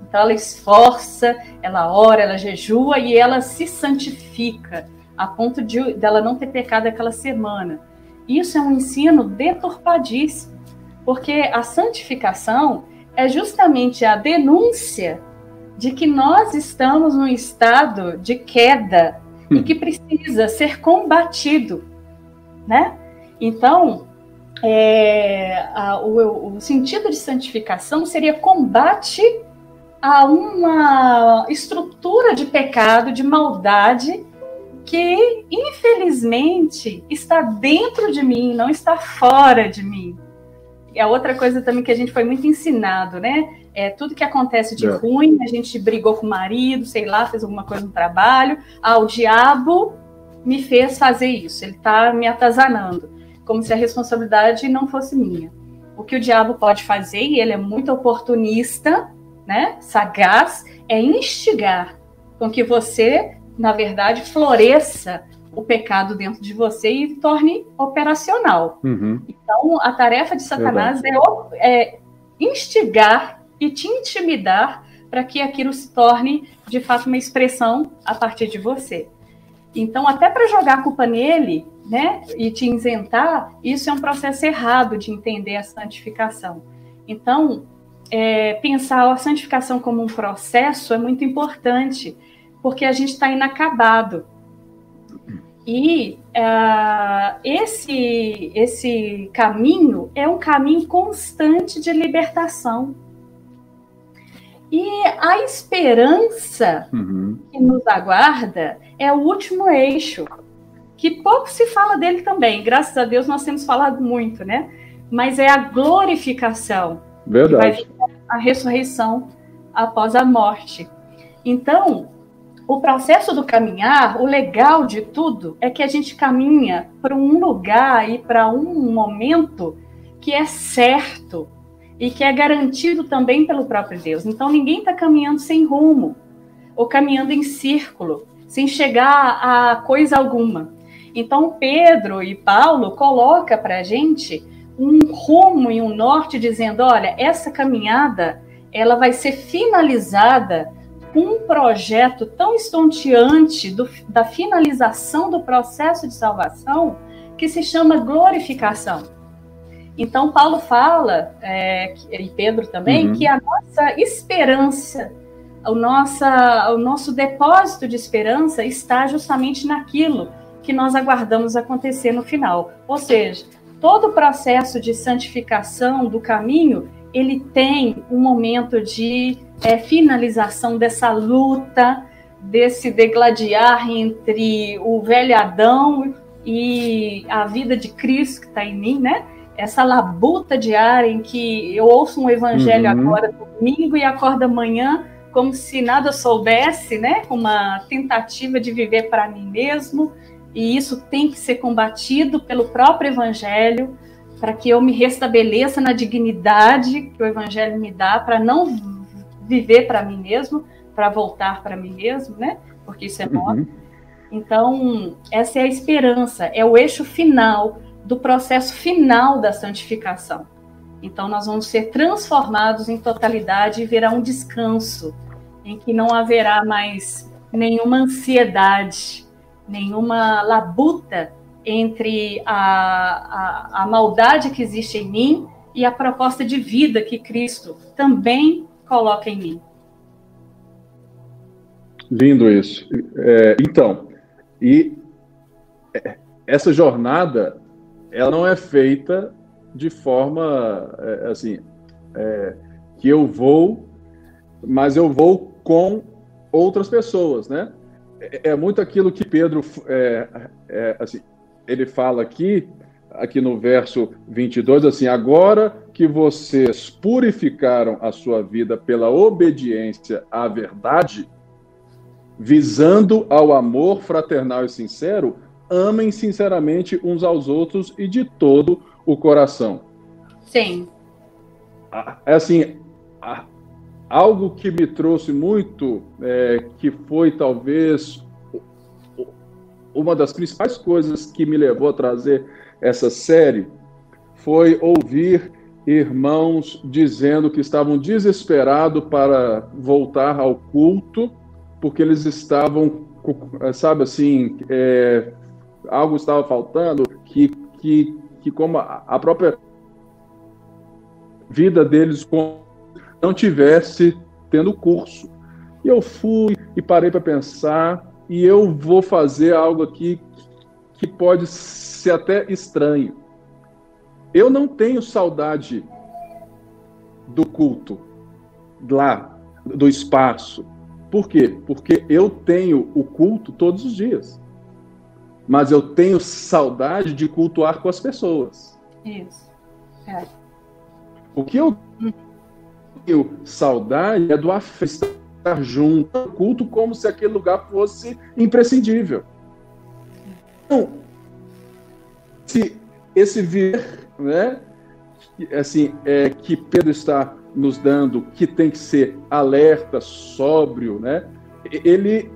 Então ela esforça, ela ora, ela jejua e ela se santifica a ponto de dela não ter pecado aquela semana. Isso é um ensino deturpadíssimo, porque a santificação é justamente a denúncia de que nós estamos num estado de queda e hum. que precisa ser combatido, né? Então, é, a, o, o, sentido de santificação seria combate a uma estrutura de pecado, de maldade, que infelizmente está dentro de mim, não está fora de mim. E a outra coisa também que a gente foi muito ensinado, né? É, tudo que acontece de é. ruim, a gente brigou com o marido, sei lá, fez alguma coisa no trabalho. Ah, o diabo me fez fazer isso, ele está me atazanando, como se a responsabilidade não fosse minha. O que o diabo pode fazer, e ele é muito oportunista, né, sagaz, é instigar com que você, na verdade, floresça o pecado dentro de você e torne operacional. Uhum. Então, a tarefa de Satanás é, é instigar e te intimidar para que aquilo se torne de fato uma expressão a partir de você. Então, até para jogar a culpa nele, né, e te isentar, isso é um processo errado de entender a santificação. Então, é, pensar a santificação como um processo é muito importante, porque a gente está inacabado. E uh, esse, esse caminho é um caminho constante de libertação. E a esperança uhum. que nos aguarda é o último eixo, que pouco se fala dele também. Graças a Deus nós temos falado muito, né? Mas é a glorificação. Verdade. a ressurreição após a morte. Então, o processo do caminhar, o legal de tudo é que a gente caminha para um lugar e para um momento que é certo, e que é garantido também pelo próprio Deus. Então ninguém está caminhando sem rumo ou caminhando em círculo, sem chegar a coisa alguma. Então Pedro e Paulo coloca para a gente um rumo e um norte, dizendo: olha, essa caminhada ela vai ser finalizada um projeto tão estonteante do, da finalização do processo de salvação que se chama glorificação. Então, Paulo fala, é, e Pedro também, uhum. que a nossa esperança, o, nossa, o nosso depósito de esperança está justamente naquilo que nós aguardamos acontecer no final. Ou seja, todo o processo de santificação do caminho, ele tem um momento de é, finalização dessa luta, desse degladiar entre o velho Adão e a vida de Cristo que está em mim, né? essa labuta diária em que eu ouço um evangelho uhum. agora domingo e acordo amanhã como se nada soubesse, né? Uma tentativa de viver para mim mesmo, e isso tem que ser combatido pelo próprio evangelho para que eu me restabeleça na dignidade que o evangelho me dá para não viver para mim mesmo, para voltar para mim mesmo, né? Porque isso é morte. Uhum. Então, essa é a esperança, é o eixo final do processo final da santificação. Então, nós vamos ser transformados em totalidade e verá um descanso, em que não haverá mais nenhuma ansiedade, nenhuma labuta entre a, a, a maldade que existe em mim e a proposta de vida que Cristo também coloca em mim. Lindo isso. É, então, e essa jornada ela não é feita de forma é, assim é, que eu vou, mas eu vou com outras pessoas, né? É, é muito aquilo que Pedro é, é, assim, ele fala aqui, aqui no verso 22, assim, agora que vocês purificaram a sua vida pela obediência à verdade, visando ao amor fraternal e sincero, amem sinceramente uns aos outros e de todo o coração. Sim. É assim, algo que me trouxe muito, é, que foi talvez uma das principais coisas que me levou a trazer essa série, foi ouvir irmãos dizendo que estavam desesperados para voltar ao culto, porque eles estavam, sabe assim, é, algo estava faltando, que, que, que como a própria vida deles não tivesse tendo curso. E eu fui e parei para pensar, e eu vou fazer algo aqui que pode ser até estranho. Eu não tenho saudade do culto lá, do espaço. Por quê? Porque eu tenho o culto todos os dias mas eu tenho saudade de cultuar com as pessoas. Isso. É. O que eu tenho saudade é do estar junto, culto como se aquele lugar fosse imprescindível. Então, se esse ver, né, assim, é, que Pedro está nos dando, que tem que ser alerta, sóbrio, né, ele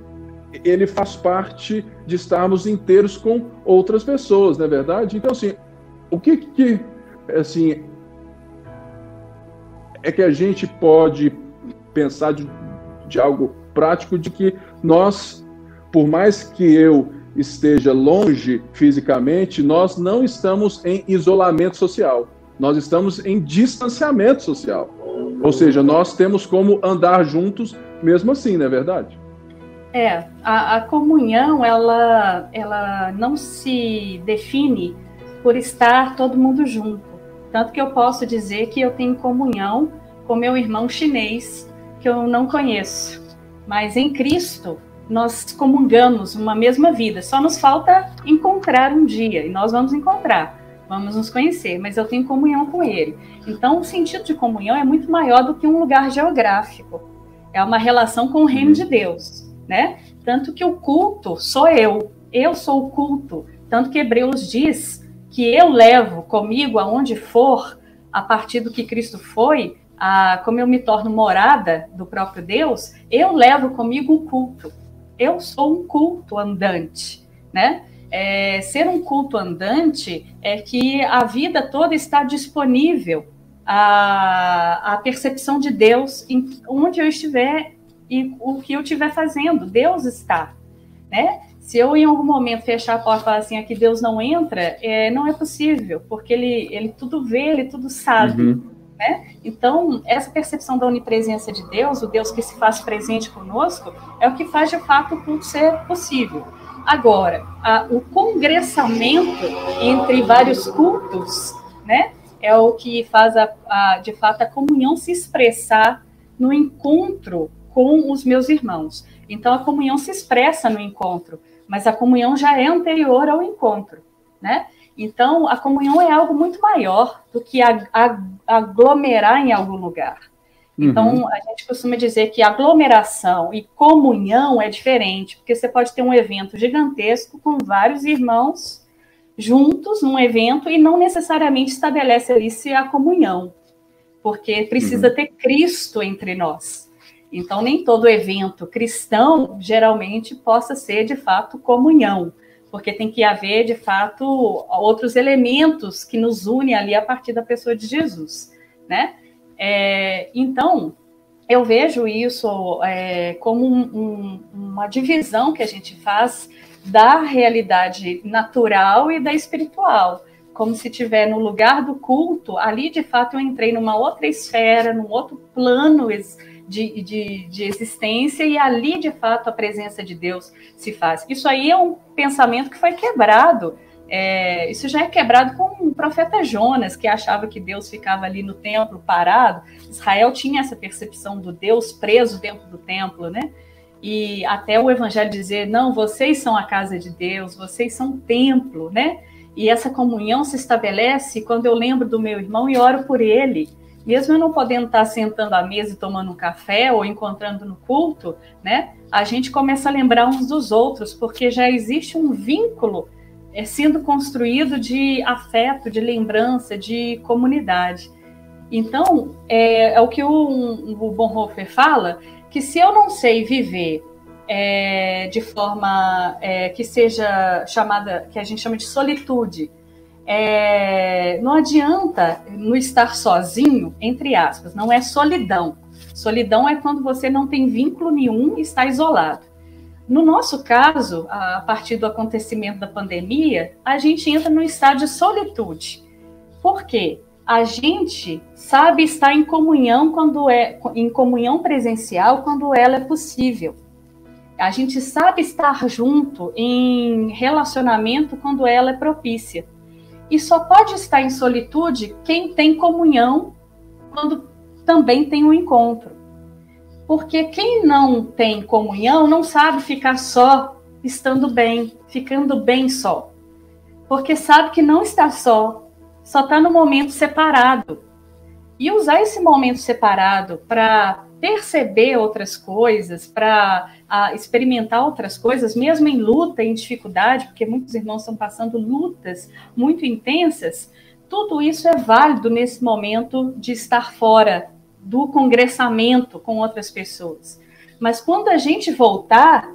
ele faz parte de estarmos inteiros com outras pessoas, não é verdade? Então, assim, o que que, assim, é que a gente pode pensar de, de algo prático de que nós, por mais que eu esteja longe fisicamente, nós não estamos em isolamento social. Nós estamos em distanciamento social. Ou seja, nós temos como andar juntos mesmo assim, não é verdade? É, a, a, comunhão ela, ela não se define por estar todo mundo junto. Tanto que eu posso dizer que eu tenho comunhão com meu irmão chinês, que eu não conheço, mas em Cristo nós comungamos uma mesma vida. Só nos falta encontrar um dia e nós vamos encontrar, vamos nos conhecer, mas eu tenho comunhão com Ele. Então, o sentido de comunhão é muito maior do que um lugar geográfico. É uma relação com o reino de Deus, né? Tanto que o culto sou eu, eu sou o culto. Tanto que Hebreus diz que eu levo comigo aonde for, a partir do que Cristo foi, a, como eu me torno morada do próprio Deus, eu levo comigo um culto. Eu sou um culto andante, né? É, ser um culto andante é que a vida toda está disponível a, a percepção de Deus em onde eu estiver e o que eu estiver fazendo. Deus está, né? Se eu em algum momento fechar a porta e falar assim, aqui Deus não entra, é, não é possível, porque ele, ele tudo vê, ele tudo sabe. Uhum. Né? Então, essa percepção da onipresença de Deus, o Deus que se faz presente conosco, é o que faz de fato o culto ser possível. Agora, a, o congressamento entre vários cultos, né, é o que faz a, a, de fato a comunhão se expressar no encontro com os meus irmãos. Então, a comunhão se expressa no encontro mas a comunhão já é anterior ao encontro, né? Então, a comunhão é algo muito maior do que aglomerar em algum lugar. Então, uhum. a gente costuma dizer que aglomeração e comunhão é diferente, porque você pode ter um evento gigantesco com vários irmãos juntos num evento e não necessariamente estabelece ali se a comunhão, porque precisa uhum. ter Cristo entre nós. Então, nem todo evento cristão geralmente possa ser de fato comunhão, porque tem que haver de fato outros elementos que nos unem ali a partir da pessoa de Jesus, né? É, então, eu vejo isso é, como um, um, uma divisão que a gente faz da realidade natural e da espiritual como se tiver no lugar do culto, ali de fato eu entrei numa outra esfera, num outro plano de, de, de, existência e ali, de fato, a presença de Deus se faz. Isso aí é um pensamento que foi quebrado. É, isso já é quebrado com o profeta Jonas, que achava que Deus ficava ali no templo parado. Israel tinha essa percepção do Deus preso dentro do templo, né? E até o evangelho dizer: não, vocês são a casa de Deus, vocês são o templo, né? E essa comunhão se estabelece quando eu lembro do meu irmão e oro por ele mesmo eu não podendo estar sentando à mesa e tomando um café ou encontrando no culto, né? A gente começa a lembrar uns dos outros, porque já existe um vínculo é, sendo construído de afeto, de lembrança, de comunidade. Então, é, é o que o, o Bonhoeffer fala, que se eu não sei viver é, de forma é, que seja chamada, que a gente chama de solitude, é, não adianta no estar sozinho, entre aspas, não é solidão. Solidão é quando você não tem vínculo nenhum e está isolado. No nosso caso, a partir do acontecimento da pandemia, a gente entra no estado de solitude. Por quê? A gente sabe estar em comunhão quando é em comunhão presencial quando ela é possível. A gente sabe estar junto em relacionamento quando ela é propícia. E só pode estar em solitude quem tem comunhão quando também tem um encontro. Porque quem não tem comunhão não sabe ficar só estando bem, ficando bem só. Porque sabe que não está só, só está no momento separado. E usar esse momento separado para perceber outras coisas, para experimentar outras coisas, mesmo em luta, em dificuldade, porque muitos irmãos estão passando lutas muito intensas, tudo isso é válido nesse momento de estar fora do congressamento com outras pessoas. Mas quando a gente voltar,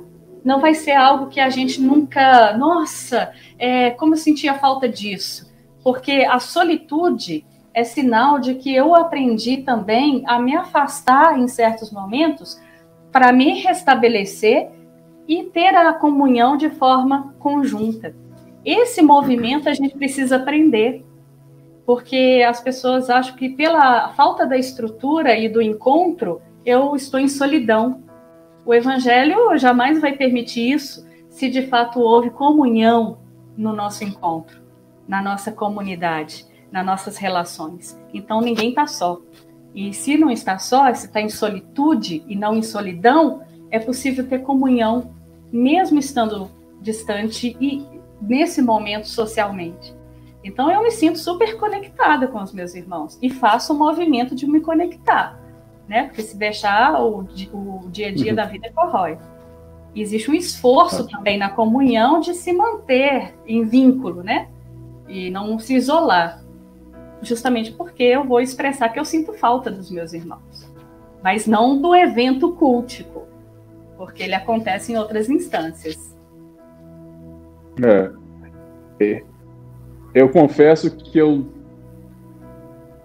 não vai ser algo que a gente nunca, nossa, é, como eu sentia falta disso, porque a solitude é sinal de que eu aprendi também a me afastar em certos momentos para me restabelecer e ter a comunhão de forma conjunta. Esse movimento a gente precisa aprender, porque as pessoas acham que pela falta da estrutura e do encontro, eu estou em solidão. O evangelho jamais vai permitir isso se de fato houve comunhão no nosso encontro, na nossa comunidade nas nossas relações. Então ninguém está só. E se não está só, se está em solitude e não em solidão, é possível ter comunhão, mesmo estando distante e nesse momento socialmente. Então eu me sinto super conectada com os meus irmãos e faço o movimento de me conectar, né? Porque se deixar o, o dia a dia uhum. da vida corrói. Existe um esforço também na comunhão de se manter em vínculo, né? E não se isolar. Justamente porque eu vou expressar que eu sinto falta dos meus irmãos. Mas não do evento cultico, porque ele acontece em outras instâncias. É. Eu confesso que eu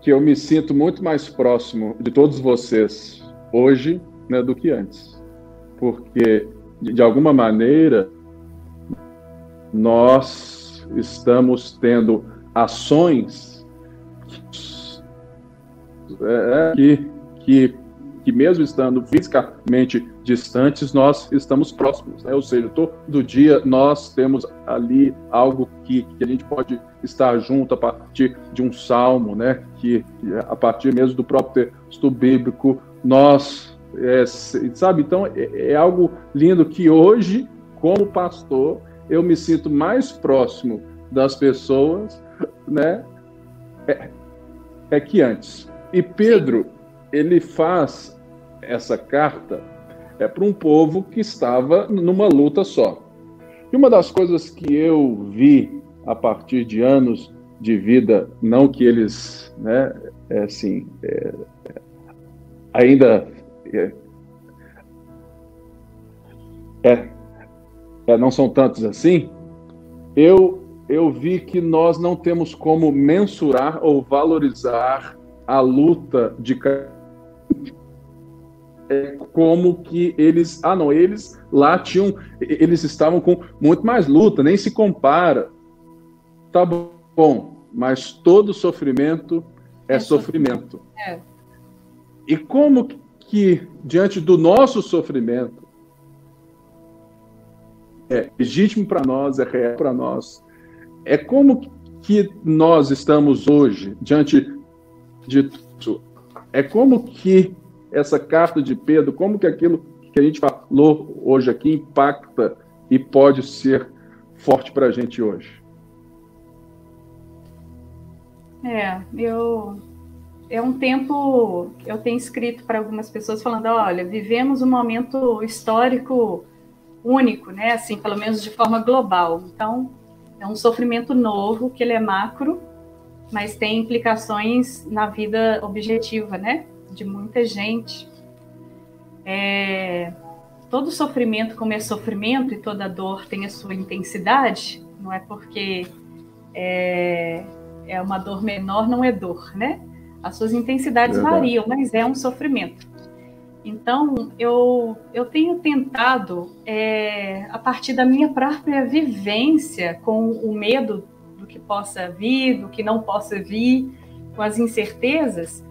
que eu me sinto muito mais próximo de todos vocês hoje né, do que antes. Porque, de alguma maneira, nós estamos tendo ações é, que, que que mesmo estando fisicamente distantes, nós estamos próximos. Né? Ou seja, todo dia nós temos ali algo que, que, a gente pode estar junto a partir de um salmo, né? que, a partir mesmo do próprio texto bíblico, nós, é, sabe? Então, é, é algo lindo que hoje, como pastor, eu me sinto mais próximo das pessoas, né? É, é que antes. E Pedro, ele faz essa carta é para um povo que estava numa luta só. E uma das coisas que eu vi a partir de anos de vida, não que eles, né, é assim, é, ainda é, é, é, não são tantos assim, eu, eu vi que nós não temos como mensurar ou valorizar a luta de é, como que eles, ah não, eles lá tinham, eles estavam com muito mais luta, nem se compara. Tá bom, mas todo sofrimento é, é sofrimento. É. E como que diante do nosso sofrimento é legítimo para nós, é real para nós, é como que nós estamos hoje diante de tudo. É como que essa carta de Pedro, como que aquilo que a gente falou hoje aqui impacta e pode ser forte para a gente hoje? É, eu é um tempo eu tenho escrito para algumas pessoas falando, olha, vivemos um momento histórico único, né? Assim, pelo menos de forma global. Então, é um sofrimento novo que ele é macro, mas tem implicações na vida objetiva, né? de muita gente. É, todo sofrimento, como é sofrimento, e toda dor tem a sua intensidade, não é porque é, é uma dor menor, não é dor, né? As suas intensidades Verdade. variam, mas é um sofrimento. Então, eu, eu tenho tentado, é, a partir da minha própria vivência com o medo do que possa vir, do que não possa vir, com as incertezas,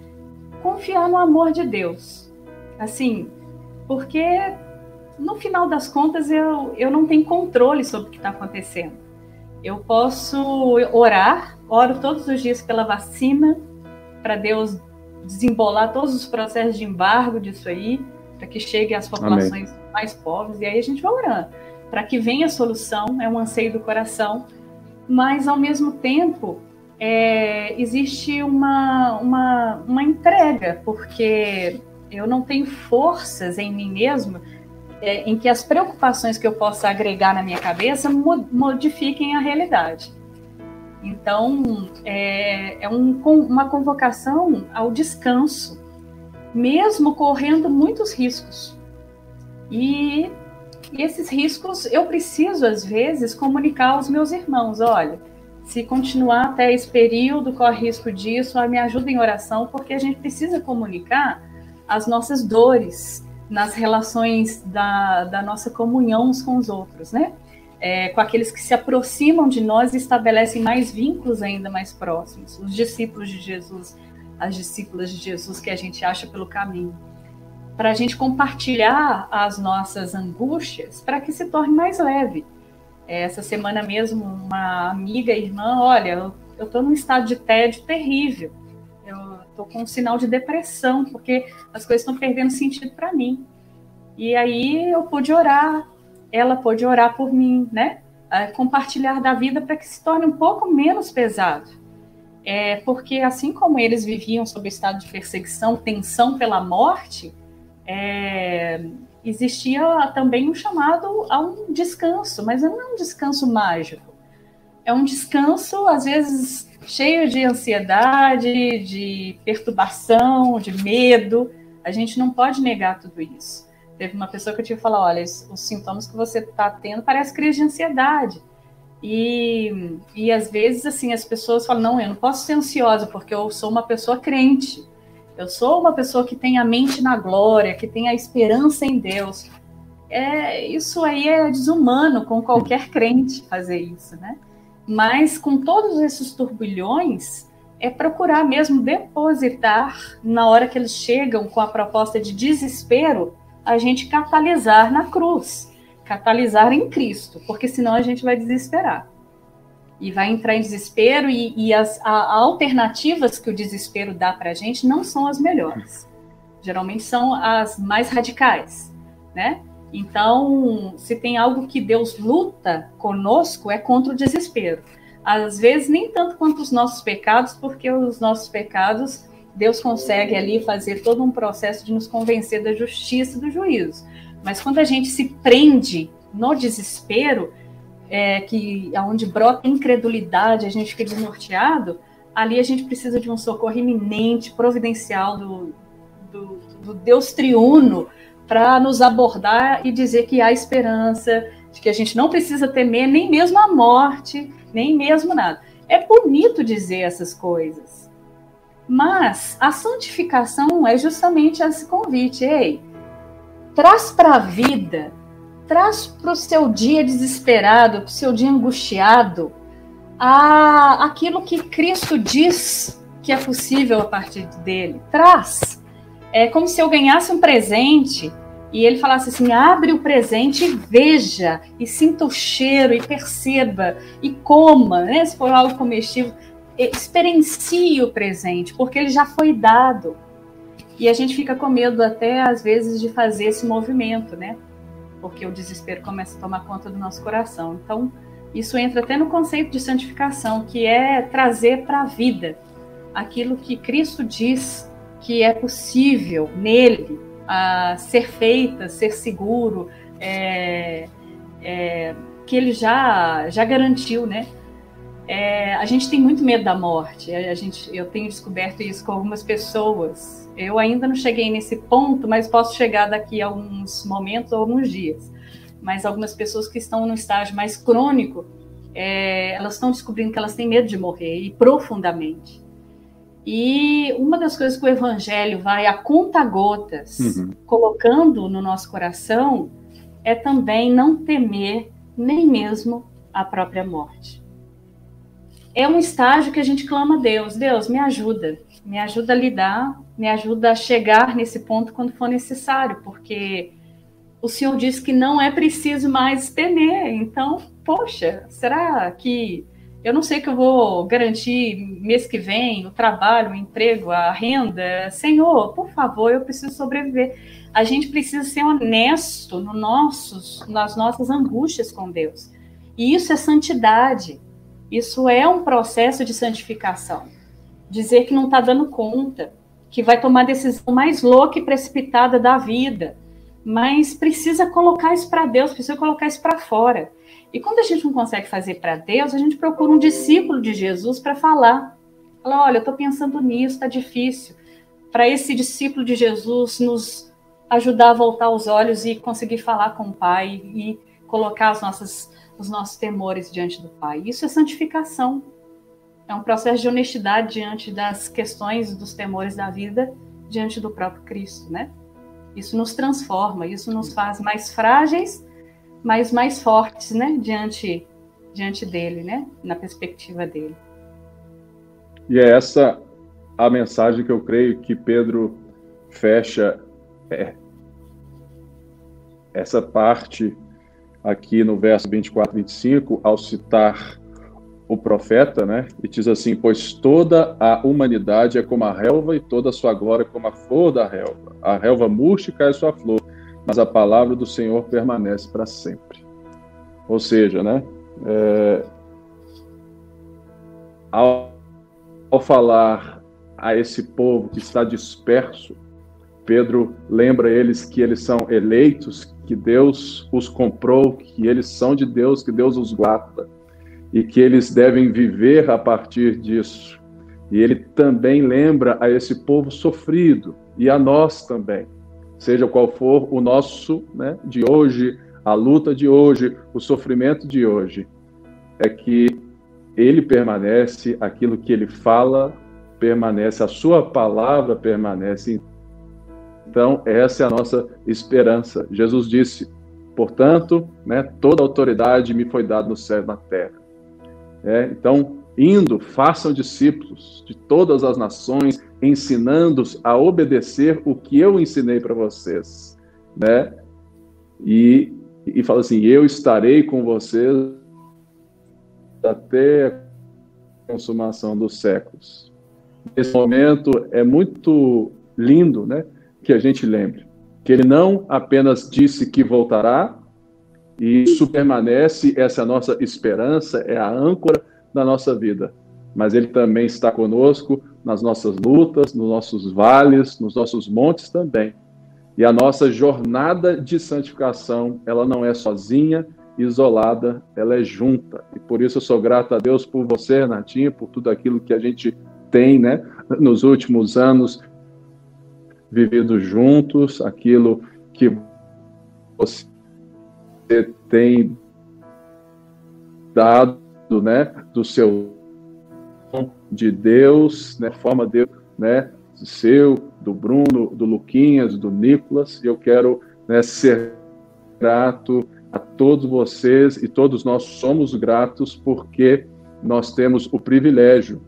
confiar no amor de Deus. Assim, porque no final das contas eu, eu não tenho controle sobre o que está acontecendo. Eu posso orar, oro todos os dias pela vacina, para Deus desembolar todos os processos de embargo disso aí, para que chegue às populações Amém. mais pobres, e aí a gente vai orando, para que venha a solução, é um anseio do coração, mas ao mesmo tempo é, existe uma, uma, uma entrega, porque eu não tenho forças em mim mesmo é, em que as preocupações que eu possa agregar na minha cabeça modifiquem a realidade. Então, é, é um, uma convocação ao descanso, mesmo correndo muitos riscos. E, esses riscos eu preciso, às vezes, comunicar aos meus irmãos: olha se continuar até esse período, corre risco disso, me ajuda em oração, porque a gente precisa comunicar as nossas dores nas relações da, da nossa comunhão uns com os outros, né? É, com aqueles que se aproximam de nós e estabelecem mais vínculos ainda mais próximos, os discípulos de Jesus, as discípulas de Jesus que a gente acha pelo caminho, para a gente compartilhar as nossas angústias para que se torne mais leve essa semana mesmo, uma amiga, irmã, olha, eu estou num estado de tédio terrível. eu tô com um sinal de depressão, porque as coisas estão perdendo sentido para mim. E aí eu pude orar, ela pôde orar por mim, né? compartilhar da vida para que se torne um pouco menos pesado. É, porque assim como eles viviam sob estado de perseguição, tensão pela morte, é, existia também um chamado a um descanso, mas não é um descanso mágico. É um descanso, às vezes, cheio de ansiedade, de perturbação, de medo. A gente não pode negar tudo isso. Teve uma pessoa que eu tive que falar: olha, os sintomas que você está tendo parece crise de ansiedade. E, e às vezes, assim, as pessoas falam: não, eu não posso ser ansiosa porque eu sou uma pessoa crente. Eu sou uma pessoa que tem a mente na glória, que tem a esperança em Deus. É, isso aí é desumano com qualquer crente fazer isso, né? Mas com todos esses turbilhões, é procurar mesmo depositar, na hora que eles chegam com a proposta de desespero, a gente catalisar na cruz, catalisar em Cristo, porque senão a gente vai desesperar. E vai entrar em desespero, e, e as a, alternativas que o desespero dá para a gente não são as melhores. Geralmente são as mais radicais, né? Então, se tem algo que Deus luta conosco, é contra o desespero. Às vezes, nem tanto quanto os nossos pecados, porque os nossos pecados, Deus consegue ali fazer todo um processo de nos convencer da justiça e do juízo. Mas quando a gente se prende no desespero, é, que aonde brota incredulidade, a gente fica desnorteado, ali a gente precisa de um socorro iminente, providencial do, do, do Deus triuno, para nos abordar e dizer que há esperança, de que a gente não precisa temer nem mesmo a morte, nem mesmo nada. É bonito dizer essas coisas. Mas a santificação é justamente esse convite. Ei, traz para a vida, traz para o seu dia desesperado, para o seu dia angustiado, a, aquilo que Cristo diz que é possível a partir dele. Traz é como se eu ganhasse um presente e ele falasse assim: abre o presente e veja, e sinta o cheiro, e perceba, e coma, né? Se for algo comestível, experiencie o presente, porque ele já foi dado. E a gente fica com medo até às vezes de fazer esse movimento, né? Porque o desespero começa a tomar conta do nosso coração. Então, isso entra até no conceito de santificação, que é trazer para a vida aquilo que Cristo diz que é possível nele uh, ser feita, ser seguro, é, é, que ele já, já garantiu, né? É, a gente tem muito medo da morte. A gente, eu tenho descoberto isso com algumas pessoas. Eu ainda não cheguei nesse ponto, mas posso chegar daqui a alguns momentos ou alguns dias. Mas algumas pessoas que estão no estágio mais crônico, é, elas estão descobrindo que elas têm medo de morrer e profundamente. E uma das coisas que o Evangelho vai a conta-gotas uhum. colocando no nosso coração é também não temer nem mesmo a própria morte. É um estágio que a gente clama a Deus: Deus, me ajuda, me ajuda a lidar, me ajuda a chegar nesse ponto quando for necessário, porque o Senhor diz que não é preciso mais temer. Então, poxa, será que eu não sei que eu vou garantir mês que vem o trabalho, o emprego, a renda. Senhor, por favor, eu preciso sobreviver. A gente precisa ser honesto no nossos, nas nossas angústias com Deus. E isso é santidade. Isso é um processo de santificação. Dizer que não está dando conta, que vai tomar a decisão mais louca e precipitada da vida, mas precisa colocar isso para Deus, precisa colocar isso para fora. E quando a gente não consegue fazer para Deus, a gente procura um discípulo de Jesus para falar. Fala, olha, eu estou pensando nisso, está difícil. Para esse discípulo de Jesus nos ajudar a voltar os olhos e conseguir falar com o Pai e colocar as nossas, os nossos temores diante do Pai. Isso é santificação. É um processo de honestidade diante das questões dos temores da vida, diante do próprio Cristo, né? Isso nos transforma, isso nos faz mais frágeis mas mais fortes, né, diante diante dele, né, na perspectiva dele. E é essa a mensagem que eu creio que Pedro fecha é, essa parte aqui no verso 24 25 ao citar o profeta, né? E diz assim: Pois toda a humanidade é como a relva e toda a sua glória é como a flor da relva. A relva murcha e cai sua flor, mas a palavra do Senhor permanece para sempre. Ou seja, né? É, ao, ao falar a esse povo que está disperso, Pedro lembra eles que eles são eleitos, que Deus os comprou, que eles são de Deus, que Deus os guarda e que eles devem viver a partir disso. E ele também lembra a esse povo sofrido e a nós também, seja qual for o nosso né, de hoje, a luta de hoje, o sofrimento de hoje, é que ele permanece, aquilo que ele fala permanece, a sua palavra permanece. Então, essa é a nossa esperança. Jesus disse: portanto, né, toda autoridade me foi dada no céu e na terra. É, então, indo, façam discípulos de todas as nações, ensinando-os a obedecer o que eu ensinei para vocês, né? E, e fala assim: eu estarei com vocês até a consumação dos séculos. Nesse momento é muito lindo, né? Que a gente lembre que ele não apenas disse que voltará, e isso permanece, essa é a nossa esperança, é a âncora da nossa vida. Mas Ele também está conosco nas nossas lutas, nos nossos vales, nos nossos montes também. E a nossa jornada de santificação, ela não é sozinha, isolada, ela é junta. E por isso eu sou grato a Deus por você, Renatinha, por tudo aquilo que a gente tem, né, nos últimos anos vivido juntos, aquilo que você tem dado, né, do seu de Deus, né, forma de, né, seu, do Bruno, do Luquinhas, do Nicolas, e eu quero né, ser grato a todos vocês e todos nós somos gratos porque nós temos o privilégio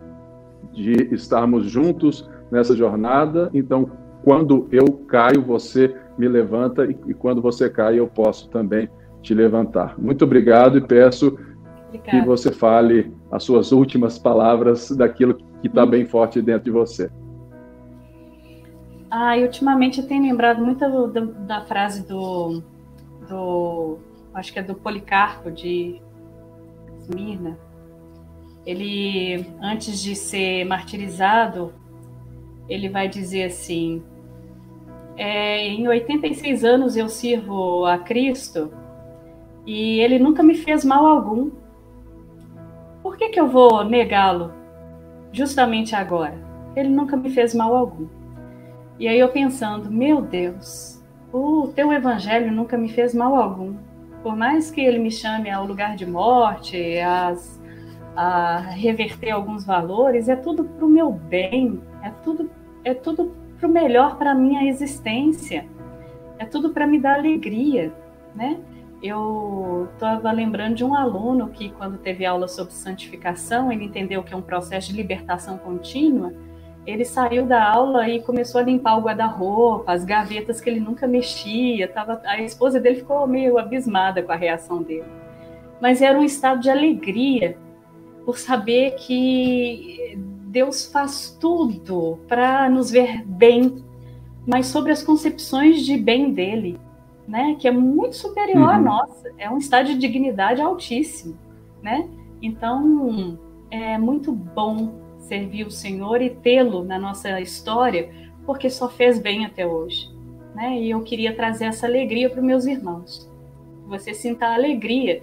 de estarmos juntos nessa jornada. Então, quando eu caio, você me levanta e, e quando você cai, eu posso também te levantar. Muito obrigado e peço Obrigada. que você fale as suas últimas palavras daquilo que está bem forte dentro de você. Ah, e ultimamente eu tenho lembrado muito do, da frase do, do, acho que é do Policarpo de Esmirna. Ele, antes de ser martirizado, ele vai dizer assim: é, em 86 anos eu sirvo a Cristo e ele nunca me fez mal algum. Por que, que eu vou negá-lo justamente agora? Ele nunca me fez mal algum. E aí eu pensando, meu Deus, o teu evangelho nunca me fez mal algum. Por mais que ele me chame ao lugar de morte, a reverter alguns valores, é tudo para o meu bem, é tudo é tudo para o melhor para a minha existência, é tudo para me dar alegria, né? eu estava lembrando de um aluno que, quando teve aula sobre santificação, ele entendeu que é um processo de libertação contínua. Ele saiu da aula e começou a limpar o guarda-roupa, as gavetas que ele nunca mexia. Tava, a esposa dele ficou meio abismada com a reação dele. Mas era um estado de alegria por saber que Deus faz tudo para nos ver bem, mas sobre as concepções de bem dele né, que é muito superior uhum. à nossa, é um estado de dignidade altíssimo, né? Então, é muito bom servir o Senhor e tê-lo na nossa história, porque só fez bem até hoje, né? E eu queria trazer essa alegria para os meus irmãos. Você sinta alegria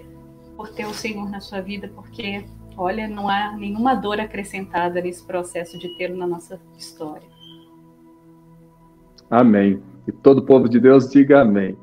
por ter o Senhor na sua vida, porque olha, não há nenhuma dor acrescentada nesse processo de tê-lo na nossa história. Amém. E todo o povo de Deus diga amém.